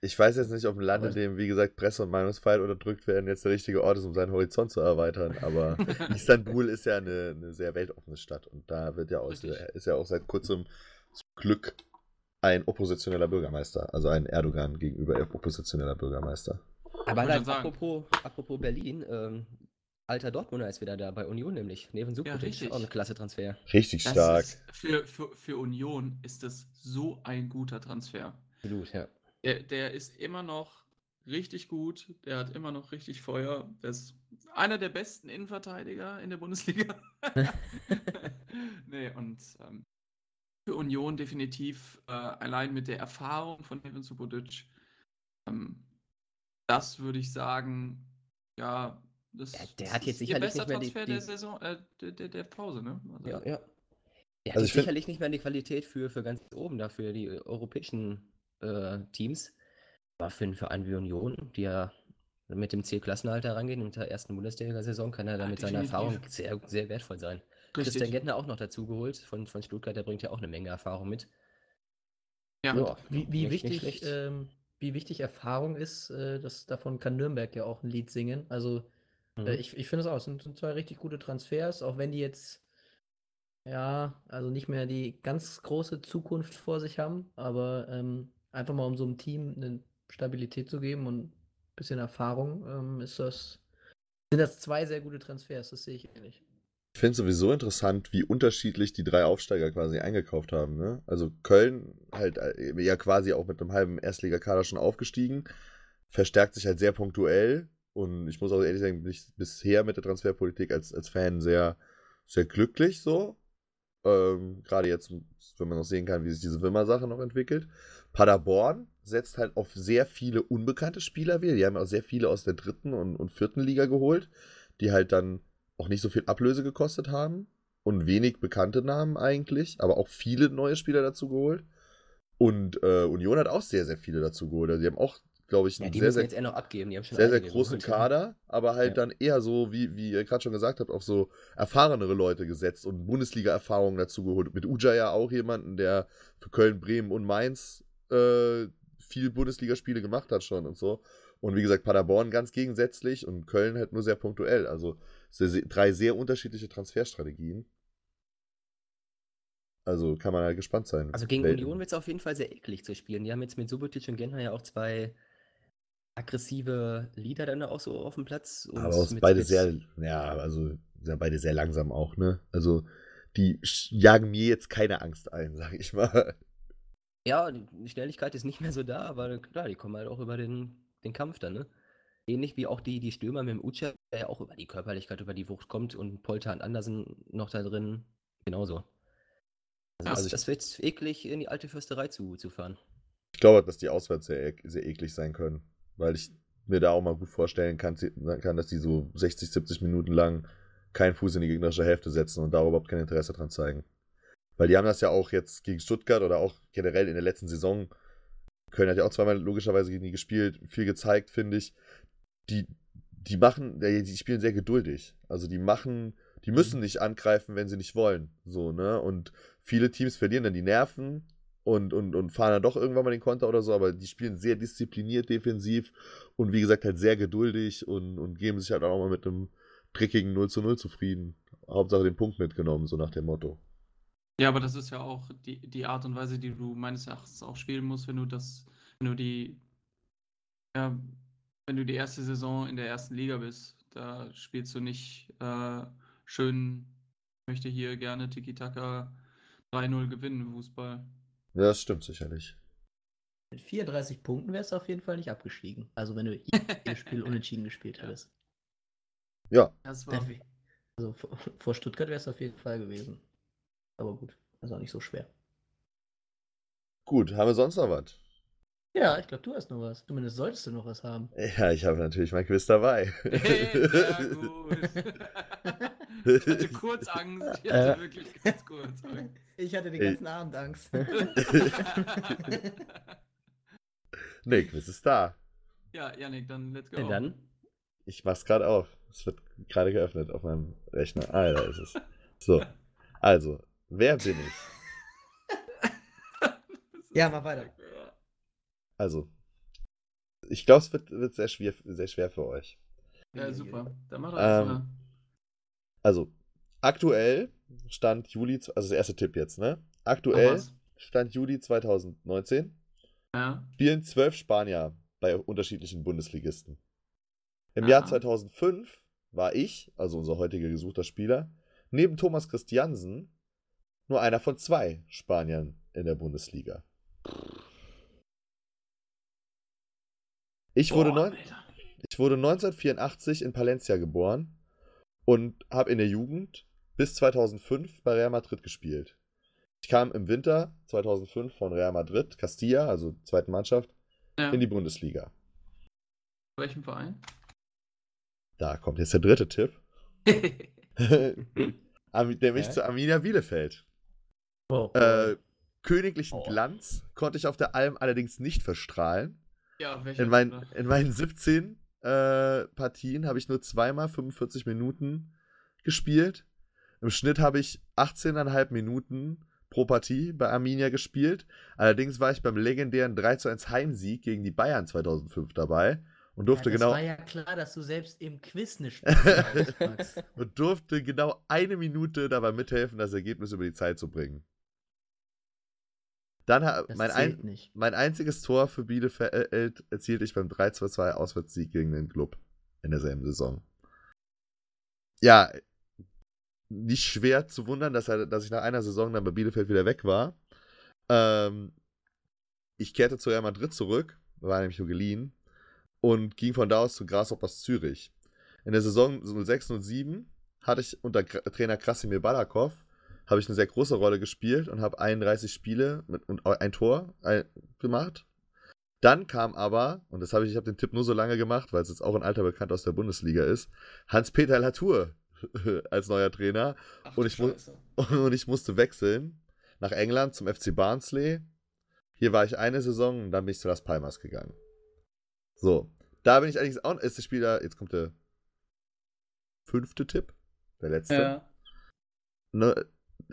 ich, weiß jetzt nicht, ob ein Land, in dem, wie gesagt, Presse- und Meinungsfreiheit unterdrückt werden, jetzt der richtige Ort ist, um seinen Horizont zu erweitern. Aber Istanbul ist ja eine, eine sehr weltoffene Stadt und da wird ja auch, ist ja auch seit kurzem zum Glück ein oppositioneller Bürgermeister, also ein Erdogan gegenüber oppositioneller Bürgermeister. Aber dann, sagen. apropos, apropos Berlin, ähm, alter Dortmunder ist wieder da bei Union nämlich. Neben Subotic, richtig. auch eine klasse Transfer. Richtig Das stark. Ist, für, für, für Union ist das so ein guter Transfer. Absolut, ja. Der, der ist immer noch richtig gut. Der hat immer noch richtig Feuer. Der ist einer der besten Innenverteidiger in der Bundesliga. nee, und ähm, für Union definitiv äh, allein mit der Erfahrung von Neven Subotic. Ähm, das würde ich sagen, ja, das der das hat jetzt ist sicherlich nicht mehr die- Transfer die- der Saison, äh, der, der, der Pause, ne? Also, Ja, ja. Der Also hat sicherlich nicht mehr die Qualität für, für ganz oben da, für die europäischen äh, Teams. Aber für, für einen wie Union, die ja mit dem Zielklassenhalter herangehen mit der ersten Bundesliga-Saison, kann er da Ja, mit seiner. Erfahrung sehr, sehr wertvoll sein. Christian Richtig. Gentner auch noch dazu geholt von, von Stuttgart, der bringt ja auch eine Menge Erfahrung mit. Ja. Ja, Wie, wie, nicht- nicht wichtig, schlecht. ähm, wie wichtig Erfahrung ist, äh, das, davon kann Nürnberg ja auch ein Lied singen. Also Mhm. äh, ich, ich finde es auch, es sind, sind zwei richtig gute Transfers, auch wenn die jetzt ja, also nicht mehr die ganz große Zukunft vor sich haben, aber ähm, einfach mal um so einem Team eine Stabilität zu geben und ein bisschen Erfahrung, ähm, ist das, sind das zwei sehr gute Transfers, das sehe ich ähnlich. Ich finde sowieso interessant, wie unterschiedlich die drei Aufsteiger quasi eingekauft haben. Ne? Also Köln halt äh, ja quasi auch mit einem halben Erstligakader schon aufgestiegen, verstärkt sich halt sehr punktuell und ich muss auch ehrlich sagen, bin ich bisher mit der Transferpolitik als, als Fan sehr, sehr glücklich so. Ähm, Gerade jetzt, wenn man noch sehen kann, wie sich diese Wimmer-Sache noch entwickelt. Paderborn setzt halt auf sehr viele unbekannte Spieler wieder. Die haben auch sehr viele aus der dritten und, und vierten Liga geholt, die halt dann auch nicht so viel Ablöse gekostet haben und wenig bekannte Namen eigentlich, aber auch viele neue Spieler dazu geholt. Und äh, Union hat auch sehr, sehr viele dazu geholt. Also die haben auch, glaube ich, Ja, einen die sehr, sehr, sehr, sehr großen geholt, ja. Kader, aber halt Ja. dann eher so, wie, wie ihr gerade schon gesagt habt, auf so erfahrenere Leute gesetzt und Bundesliga-Erfahrungen dazu geholt. Mit Uja ja auch jemanden, der für Köln, Bremen und Mainz äh, viel Bundesligaspiele gemacht hat schon und so. Und wie gesagt, Paderborn ganz gegensätzlich und Köln halt nur sehr punktuell. Also drei sehr unterschiedliche Transferstrategien. Also kann man halt gespannt sein. Also gegen Union wird es auf jeden Fall sehr eklig zu spielen. Die haben jetzt mit Subotic und Genner ja auch zwei aggressive Leader dann auch so auf dem Platz. Und Aber auch mit- beide mit- sehr, ja, also sind beide sehr langsam auch, ne? Also die jagen mir jetzt keine Angst ein, sag ich mal. Ja, die Schnelligkeit ist nicht mehr so da, aber klar, die kommen halt auch über den, den Kampf dann, ne? Ähnlich wie auch die, die Stürmer mit dem Ucha, der ja auch über die Körperlichkeit, über die Wucht kommt und Polter und Andersen noch da drin. Genauso. Also, also das wird eklig, in die alte Fürsterei zu, zu fahren. Ich glaube, dass die auswärts sehr, sehr eklig sein können, weil ich mir da auch mal gut vorstellen kann, kann, dass die so 60, 70 Minuten lang keinen Fuß in die gegnerische Hälfte setzen und da überhaupt kein Interesse dran zeigen. Weil die haben das ja auch jetzt gegen Stuttgart oder auch generell in der letzten Saison, Köln hat ja auch zweimal logischerweise gegen die gespielt, viel gezeigt, finde ich. Die, die machen, die spielen sehr geduldig. Also die machen, die müssen nicht angreifen, wenn sie nicht wollen. So, ne? Und viele Teams verlieren dann die Nerven und, und, und fahren dann doch irgendwann mal den Konter oder so, aber die spielen sehr diszipliniert defensiv und wie gesagt halt sehr geduldig und, und geben sich halt auch mal mit einem dreckigen 0 zu 0 zufrieden. Hauptsache den Punkt mitgenommen, so nach dem Motto. Ja, aber das ist ja auch die, die Art und Weise, die du meines Erachtens auch spielen musst, wenn du das, wenn du die, ja, wenn du die erste Saison in der ersten Liga bist. Da spielst du nicht äh, schön, ich möchte hier gerne Tiki-Taka 3-0 gewinnen, Fußball. Ja, das stimmt sicherlich. Mit 34 Punkten wärst du auf jeden Fall nicht abgestiegen. Also wenn du jedes Spiel unentschieden gespielt hättest. Ja, Das war, Also vor, vor Stuttgart wärst du auf jeden Fall gewesen. Aber gut, das ist auch nicht so schwer. gut. Haben wir sonst noch was? Ja, ich glaube, du hast noch was. Zumindest solltest du noch was haben. Ja, ich habe natürlich mein Quiz dabei. Hey, sehr gut. ich hatte kurz Angst. Ich hatte Äh. wirklich ganz kurz Angst. Ich hatte den ganzen Abend Angst. nee, Quiz ist da. ja, Janik, dann let's go. Na dann, Ich mach's gerade auf. Es wird gerade geöffnet auf meinem Rechner. Ah, da ist es. So. Also, wer bin ich? Ja, mach weiter. Also, ich glaube, es wird, wird sehr, schwer, sehr schwer für euch. Ja, super. Dann mach doch Ähm, erstmal. Also, aktuell stand Juli, also der erste Tipp jetzt, ne? Aktuell stand Juli 2019. Ja. Spielen zwölf Spanier bei unterschiedlichen Bundesligisten. Im Jahr Aha. 2005 war ich, also unser heutiger gesuchter Spieler, neben Thomas Christiansen nur einer von zwei Spaniern in der Bundesliga. Ich wurde, Boah, neun, ich wurde 1984 in Palencia geboren und habe in der Jugend bis 2005 bei Real Madrid gespielt. Ich kam im Winter 2005 von Real Madrid, Castilla, also zweite Mannschaft, Ja. in die Bundesliga. Welchem Verein? Da kommt jetzt der dritte Tipp. Am- Nämlich Ja. zu Arminia Bielefeld. Oh, Äh, königlichen Oh. Glanz konnte ich auf der Alm allerdings nicht verstrahlen. ja, welcher In, mein, in meinen 17 äh, Partien habe ich nur zweimal 45 Minuten gespielt. Im Schnitt habe ich 18,5 Minuten pro Partie bei Arminia gespielt. Allerdings war ich beim legendären 3 zu 1 Heimsieg gegen die Bayern 2005 dabei und durfte ja, das genau war ja klar, dass du selbst im Quiz Max. und durfte genau eine Minute dabei mithelfen, das Ergebnis über die Zeit zu bringen. Dann Das mein, ein, nicht. mein einziges Tor für Bielefeld erzielte ich beim 3-2-2 Auswärtssieg gegen den Club in derselben Saison. Ja, nicht schwer zu wundern, dass, er, dass ich nach einer Saison dann bei Bielefeld wieder weg war. Ähm, ich kehrte zu Real Madrid zurück, war nämlich nur geliehen, und ging von da aus zu Grasshoppers Zürich. In der Saison 06-07 hatte ich unter Trainer Krasimir Balakov habe ich eine sehr große Rolle gespielt und habe 31 Spiele mit, und ein Tor ein, gemacht. Dann kam aber, und das habe ich, ich habe den Tipp nur so lange gemacht, weil es jetzt auch ein alter Bekannt aus der Bundesliga ist, Hans-Peter Latour als neuer Trainer. Ach, Und ich. Und ich musste wechseln nach England zum FC Barnsley. Hier war ich eine Saison und dann bin ich zu Las Palmas gegangen. So, da bin ich allerdings auch, ist der Spieler, jetzt kommt der fünfte Tipp, der letzte. Ja. Ne,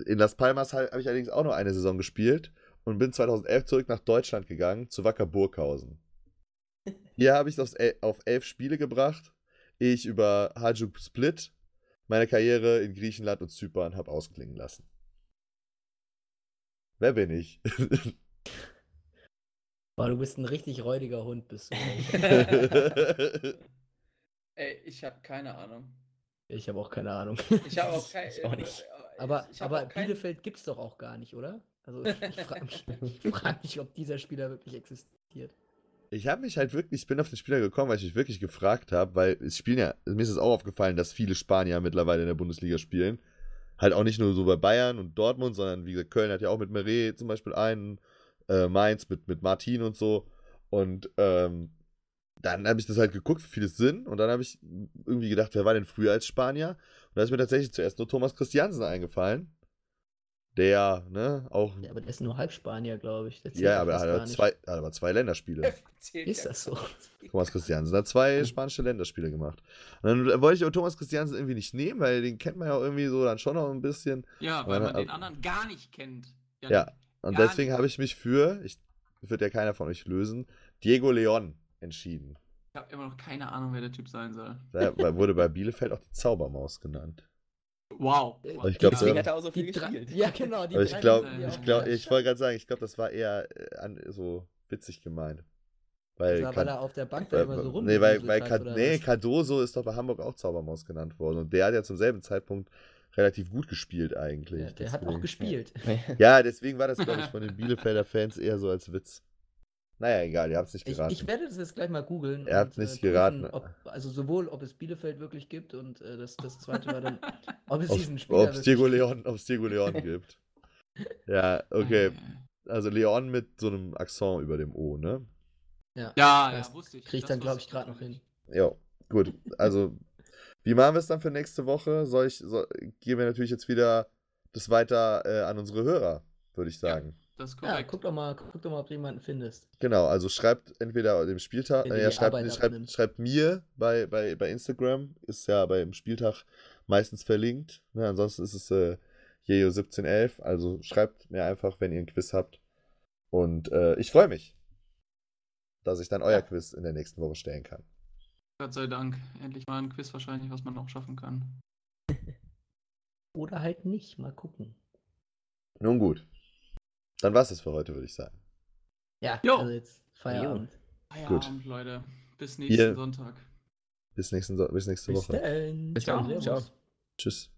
in Las Palmas habe ich allerdings auch noch eine Saison gespielt und bin 2011 zurück nach Deutschland gegangen, zu Wacker Burghausen. Hier habe ich es auf elf Spiele gebracht, ehe ich über Hajduk Split meine Karriere in Griechenland und Zypern habe ausklingen lassen. Wer bin ich? Boah, du bist ein richtig räudiger Hund, bist du. Ey, ich habe keine Ahnung. ich habe auch keine Ahnung. Ich habe auch kein, Ich auch nicht. äh, Aber, aber kein- Bielefeld gibt's doch auch gar nicht, oder? Also ich, ich frage mich, ich frag mich, ob dieser Spieler wirklich existiert. Ich habe mich halt wirklich, ich bin auf den Spieler gekommen, weil ich mich wirklich gefragt habe, weil es spielen ja, mir ist es auch aufgefallen, dass viele Spanier mittlerweile in der Bundesliga spielen. Halt auch nicht nur so bei Bayern und Dortmund, sondern wie gesagt, Köln hat ja auch mit Meret zum Beispiel einen, äh, Mainz mit, mit Martin und so. Und ähm, dann habe ich das halt geguckt, wie viel es sind. Und dann habe ich irgendwie gedacht, wer war denn früher als Spanier? Und da ist mir tatsächlich zuerst nur Thomas Christiansen eingefallen. Der, ne, auch. Ja, aber der ist nur Halbspanier, glaube ich. Ja, aber er fast hat aber zwei, hat aber zwei Länderspiele. Ist ja das so? Thomas Christiansen hat zwei spanische Länderspiele gemacht. Und dann wollte ich aber Thomas Christiansen irgendwie nicht nehmen, weil den kennt man ja auch irgendwie so dann schon noch ein bisschen. Ja, weil Aber- man den anderen gar nicht kennt. Ja. Und Gar deswegen habe ich mich für, ich wird ja keiner von euch lösen, Diego Leon entschieden. Ich habe immer noch keine Ahnung, wer der Typ sein soll. Der wurde bei Bielefeld auch die Zaubermaus genannt. Wow. Äh, wow. ich glaub, Deswegen so- hat er auch so viel gespielt. Ja, genau. Die ich glaube, Ja. ich, glaub, ich wollte gerade sagen, ich glaube, das war eher äh, an, so witzig gemeint. Weil, hat. weil er auf der Bank da weil, immer so rum. nee, weil, weil Kad- nee, Cardoso ist doch bei Hamburg auch Zaubermaus genannt worden. Und der hat ja zum selben Zeitpunkt relativ gut gespielt eigentlich. ja, der hat auch Deswegen- gespielt. Ja, deswegen war das, glaube ich, von den Bielefelder Fans eher so als Witz. Naja, egal, ihr habt es nicht Ich, geraten. ich werde das jetzt gleich mal googeln. Er hat und, nicht prüfen, geraten. Ob, also sowohl, ob es Bielefeld wirklich gibt und äh, das, das zweite war dann, ob es Ob diesen Spieler es Diego Leon, ob's Diego Leon gibt. Ja, okay. Also Leon mit so einem Akzent über dem O, ne? Ja, Ja, Das ja, wusste ich. krieg ich Das dann, glaube ich, gerade noch hin. Ja, gut. Also, wie machen wir es dann für nächste Woche? Soll ich, soll, geben wir natürlich jetzt wieder das weiter äh, an unsere Hörer, würde ich sagen. Das ist Ja, korrekt. guck doch mal, guck doch mal, ob du jemanden findest. Genau, also schreibt entweder dem Spieltag, äh, ja, schreibt, schreibt, schreibt mir bei, bei, bei Instagram, ist ja beim Spieltag meistens verlinkt. Ne, ansonsten ist es äh, Jejo1711. Also schreibt mir einfach, wenn ihr ein Quiz habt. Und äh, ich freue mich, dass ich dann euer Ja. Quiz in der nächsten Woche stellen kann. Gott sei Dank. Endlich mal ein Quiz wahrscheinlich, was man noch schaffen kann. Oder halt nicht, mal gucken. Nun gut. Dann war's es für heute, würde ich sagen. Ja, Jo. also jetzt Feierabend. Feierabend, Leute. Bis nächsten Ihr- Sonntag. Bis, nächsten, So- bis nächste Bis Woche. dann. Bis Ciao, dann. Servus. Ciao. Tschüss.